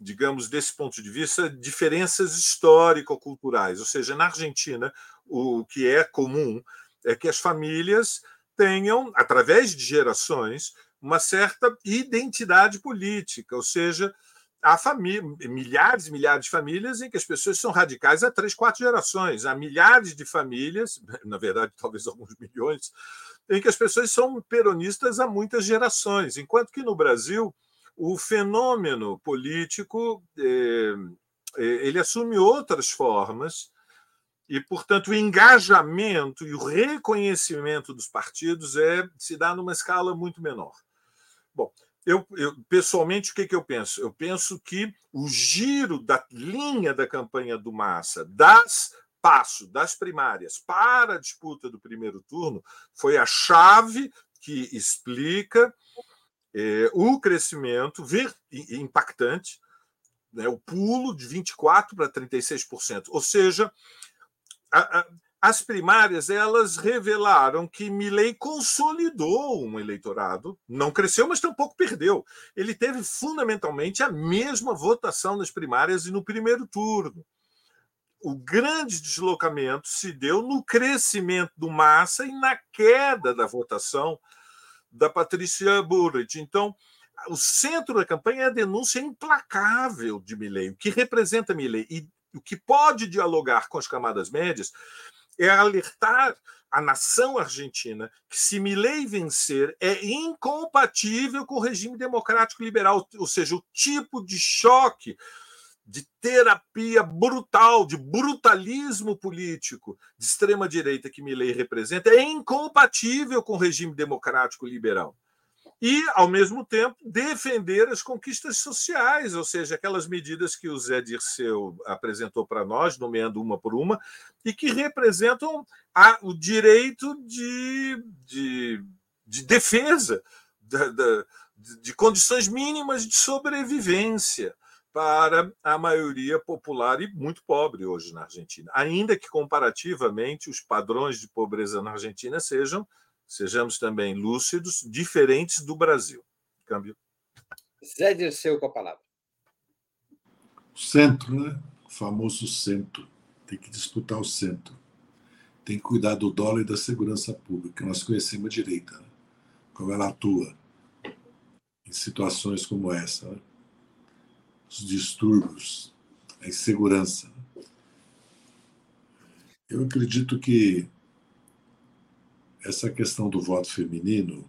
digamos, desse ponto de vista, diferenças histórico-culturais. Ou seja, na Argentina, o que é comum é que as famílias tenham, através de gerações, uma certa identidade política, ou seja, há milhares e milhares de famílias em que as pessoas são radicais há três, quatro gerações. Há milhares de famílias, na verdade, talvez alguns milhões, em que as pessoas são peronistas há muitas gerações, enquanto que no Brasil o fenômeno político é, ele assume outras formas e, portanto, o engajamento e o reconhecimento dos partidos é se dá numa escala muito menor. Bom, eu, eu, pessoalmente, o que, que eu penso? Eu penso que o giro da linha da campanha do Massa, das passo das primárias para a disputa do primeiro turno, foi a chave que explica é, o crescimento impactante, né, o pulo de 24% para 36%. Ou seja, a, a, as primárias elas revelaram que Milley consolidou um eleitorado, não cresceu, mas tampouco perdeu. Ele teve fundamentalmente a mesma votação nas primárias e no primeiro turno. O grande deslocamento se deu no crescimento do Massa e na queda da votação da Patrícia Burrich. Então, o centro da campanha é a denúncia implacável de Milley, o que representa Milley. E o que pode dialogar com as camadas médias é alertar a nação argentina que se Milei vencer é incompatível com o regime democrático liberal, ou seja, o tipo de choque de terapia brutal, de brutalismo político de extrema direita que Milei representa é incompatível com o regime democrático liberal. E, ao mesmo tempo, defender as conquistas sociais, ou seja, aquelas medidas que o Zé Dirceu apresentou para nós, nomeando uma por uma, e que representam a, o direito de, de, de defesa da, da, de condições mínimas de sobrevivência para a maioria popular e muito pobre hoje na Argentina, ainda que comparativamente os padrões de pobreza na Argentina sejam sejamos também lúcidos, diferentes do Brasil. Câmbio.
Zé Dirceu com a palavra.
Centro, né? O famoso centro. tem que disputar o centro, tem que cuidar do dólar e da segurança pública. Nós conhecemos a direita, né? como ela atua em situações como essa. Né? Os distúrbios, a insegurança. Eu acredito que essa questão do voto feminino,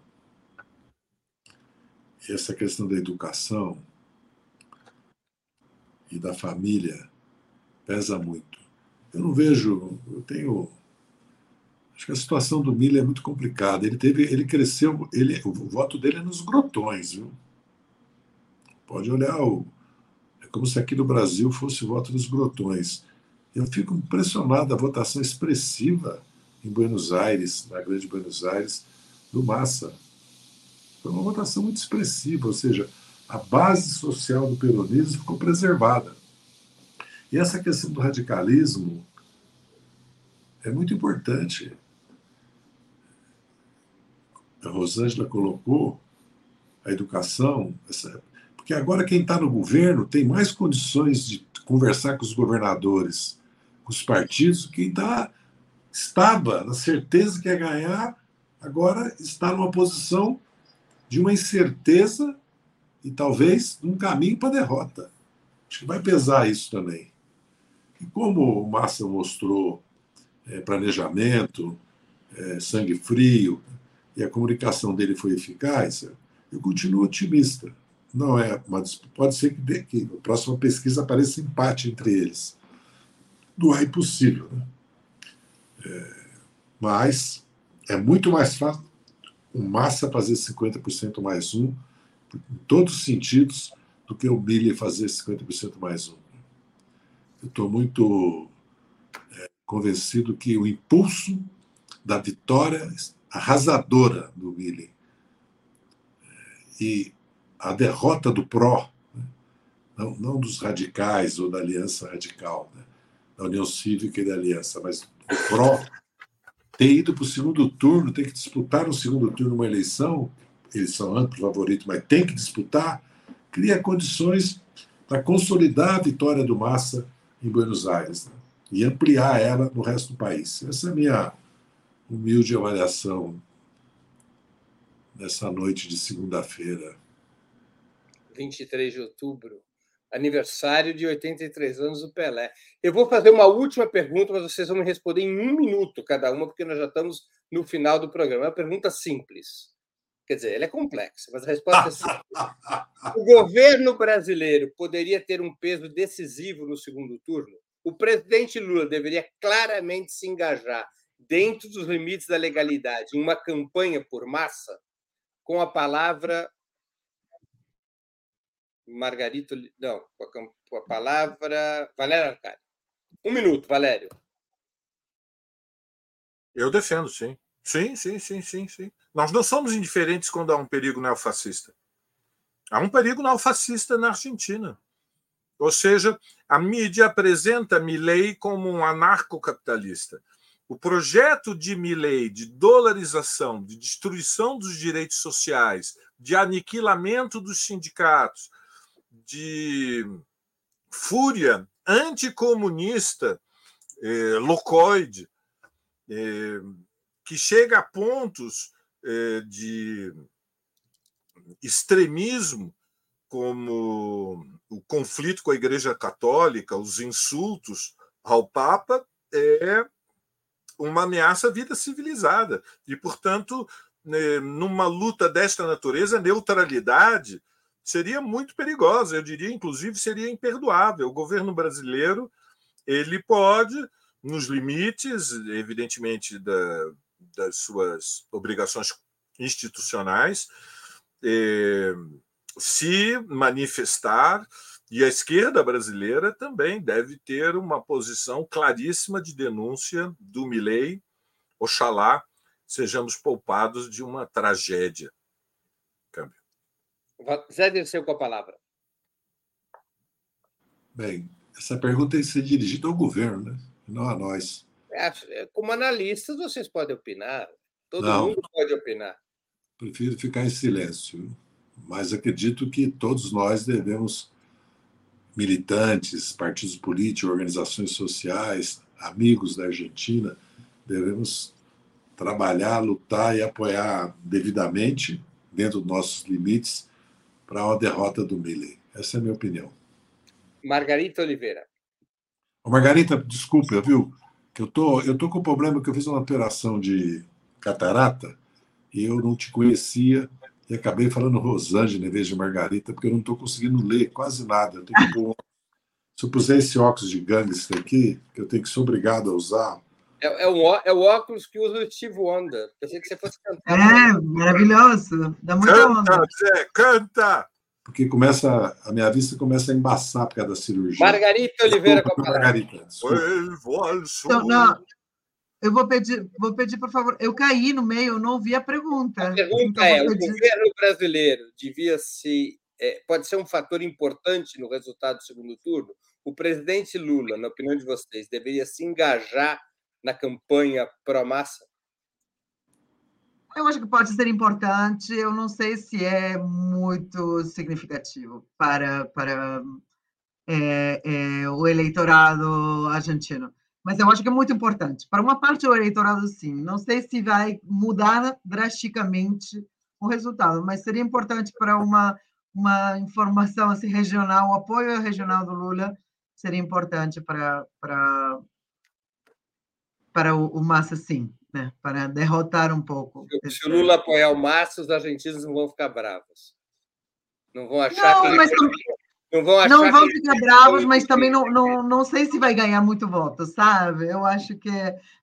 essa questão da educação e da família pesa muito. Eu não vejo, eu tenho acho que a situação do Miller é muito complicada. Ele teve, ele cresceu, ele, o voto dele é nos grotões, viu? Pode olhar o, como se aqui no Brasil fosse o voto dos grotões. Eu fico impressionado a votação expressiva em Buenos Aires, na Grande Buenos Aires, do Massa. Foi uma votação muito expressiva, ou seja, a base social do peronismo ficou preservada. E essa questão do radicalismo é muito importante. A Rosângela colocou a educação, essa, porque agora quem está no governo tem mais condições de conversar com os governadores, com os partidos, quem tá, estava na certeza que ia ganhar, agora está numa posição de uma incerteza e talvez um caminho para derrota. Acho que vai pesar isso também. E como o Massa mostrou é, planejamento, é, sangue frio, e a comunicação dele foi eficaz, eu continuo otimista. Não é uma pode ser que, que a próxima pesquisa apareça empate entre eles. Não é impossível. Né? É, mas é muito mais fácil o Massa fazer 50% mais um, em todos os sentidos, do que o Billy fazer 50% mais um. Eu estou muito é, convencido que o impulso da vitória arrasadora do Billy é, e a derrota do PRO, né, não, não, dos radicais ou da Aliança Radical, né, da União Cívica e da Aliança, mas do PRO ter ido para o segundo turno, ter que disputar no segundo turno uma eleição, eles são amplos favoritos, mas tem que disputar, cria condições para consolidar a vitória do Massa em Buenos Aires né? e ampliar ela no resto do país. Essa é a minha humilde avaliação nessa noite de segunda-feira.
23 de outubro aniversário de 83 anos do Pelé. Eu vou fazer uma última pergunta, mas vocês vão me responder em um minuto cada uma, porque nós já estamos no final do programa. É uma pergunta simples. Quer dizer, ela é complexa, mas a resposta é simples. O governo brasileiro poderia ter um peso decisivo no segundo turno? O presidente Lula deveria claramente se engajar dentro dos limites da legalidade em uma campanha por massa com a palavra Margarito. Não, com a, palavra. Valério Arcari. Um minuto, Valério.
Eu defendo, sim. Sim, sim, sim, sim, sim. Nós não somos indiferentes quando há um perigo neofascista. Há um perigo neofascista na Argentina. Ou seja, a mídia apresenta Milley como um anarcocapitalista. O projeto de Milley de dolarização, de destruição dos direitos sociais, de aniquilamento dos sindicatos, de fúria anticomunista, eh, locoide, eh, que chega a pontos eh, de extremismo, como o conflito com a Igreja Católica, os insultos ao Papa, é uma ameaça à vida civilizada. E, portanto, né, numa luta desta natureza, a neutralidade seria muito perigosa, eu diria, inclusive, seria imperdoável. O governo brasileiro ele pode, nos limites, evidentemente, da, das suas obrigações institucionais, eh, se manifestar, e a esquerda brasileira também deve ter uma posição claríssima de denúncia do Milei. Oxalá sejamos poupados de uma tragédia.
Zé Dirceu com a palavra.
Bem, essa pergunta tem que ser dirigida ao governo, né? não a nós.
É, como analistas, vocês podem opinar. Todo não, mundo pode opinar.
Prefiro ficar em silêncio. Mas acredito que todos nós devemos, militantes, partidos políticos, organizações sociais, amigos da Argentina, devemos trabalhar, lutar e apoiar devidamente, dentro dos nossos limites, para uma derrota do Milley. Essa é a minha opinião.
Margarita Oliveira.
Ô, Margarita, desculpa, viu? Que eu tô, eu tô com um problema que eu fiz uma operação de catarata e eu não te conhecia e acabei falando Rosângela em vez de Margarita, porque eu não estou conseguindo ler quase nada. Eu tenho que pôr... Se eu puser esse óculos de gangster aqui, que eu tenho que ser obrigado a usar.
É, é, um, é o óculos que usa o Steve Wonder. Pensei que você fosse cantar.
É, maravilhoso. Dá muita
Canta,
onda.
Zé, canta!
Porque começa, a minha vista começa a embaçar por causa da cirurgia.
Margarita Oliveira com a palavra.
Margarita.
Então, não, eu vou pedir, vou pedir, por favor. Eu caí no meio, eu não ouvi a pergunta.
A pergunta
Então,
é: o governo brasileiro devia se. é, pode ser um fator importante no resultado do segundo turno? O presidente Lula, na opinião de vocês, deveria se engajar na campanha pró-massa?
Eu acho que pode ser importante, eu não sei se é muito significativo para, para é, é, o eleitorado argentino, mas eu acho que é muito importante. Para uma parte do eleitorado, sim. Não sei se vai mudar drasticamente o resultado, mas seria importante para uma, uma informação assim, regional, o apoio regional do Lula seria importante para, para, para o, o Massa, sim, né? para derrotar um pouco.
Se
esse-
o Lula apoiar o Massa, os argentinos não vão ficar bravos. Não vão achar
Não,
que ele-
mas tam-
não vão
não vão
que ele-
ficar bravos, mas também não, não, não sei se vai ganhar muito voto, sabe? Eu acho que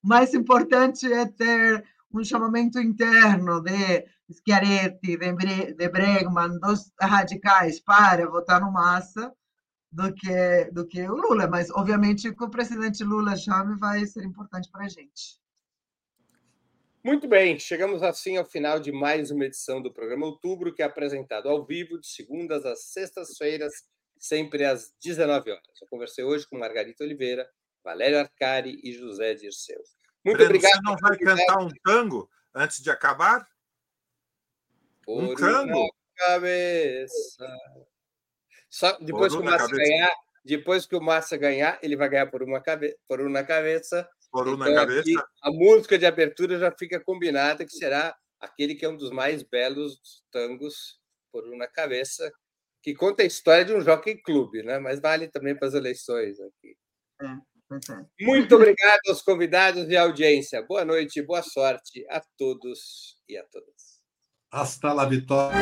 mais importante é ter um chamamento interno de Schiaretti, de Bregman, dos radicais para votar no Massa, do que, do que o Lula. Mas, obviamente, que o presidente Lula chame vai ser importante para a gente.
Muito bem, chegamos assim ao final de mais uma edição do programa Outubro, que é apresentado ao vivo de segundas às sextas-feiras, sempre às 19 horas. Eu conversei hoje com Margarita Oliveira, Valério Arcari e José Dirceu. Muito
Breno,
obrigado.
Você não vai cantar um tango antes de acabar?
por
um tango?
cabeça. Só depois que o Massa
cabeça.
ganhar, depois que o Massa ganhar, ele vai ganhar por uma cabeça, por uma cabeça.
Por uma
Então, aqui,
cabeça?
a música de abertura já fica combinada que será aquele que é um dos mais belos tangos por uma cabeça, que conta a história de um jockey clube, né? Mas vale também para as eleições aqui.
É.
Muito obrigado aos convidados e à audiência. Boa noite, boa sorte a todos e a todas.
Hasta la vitória.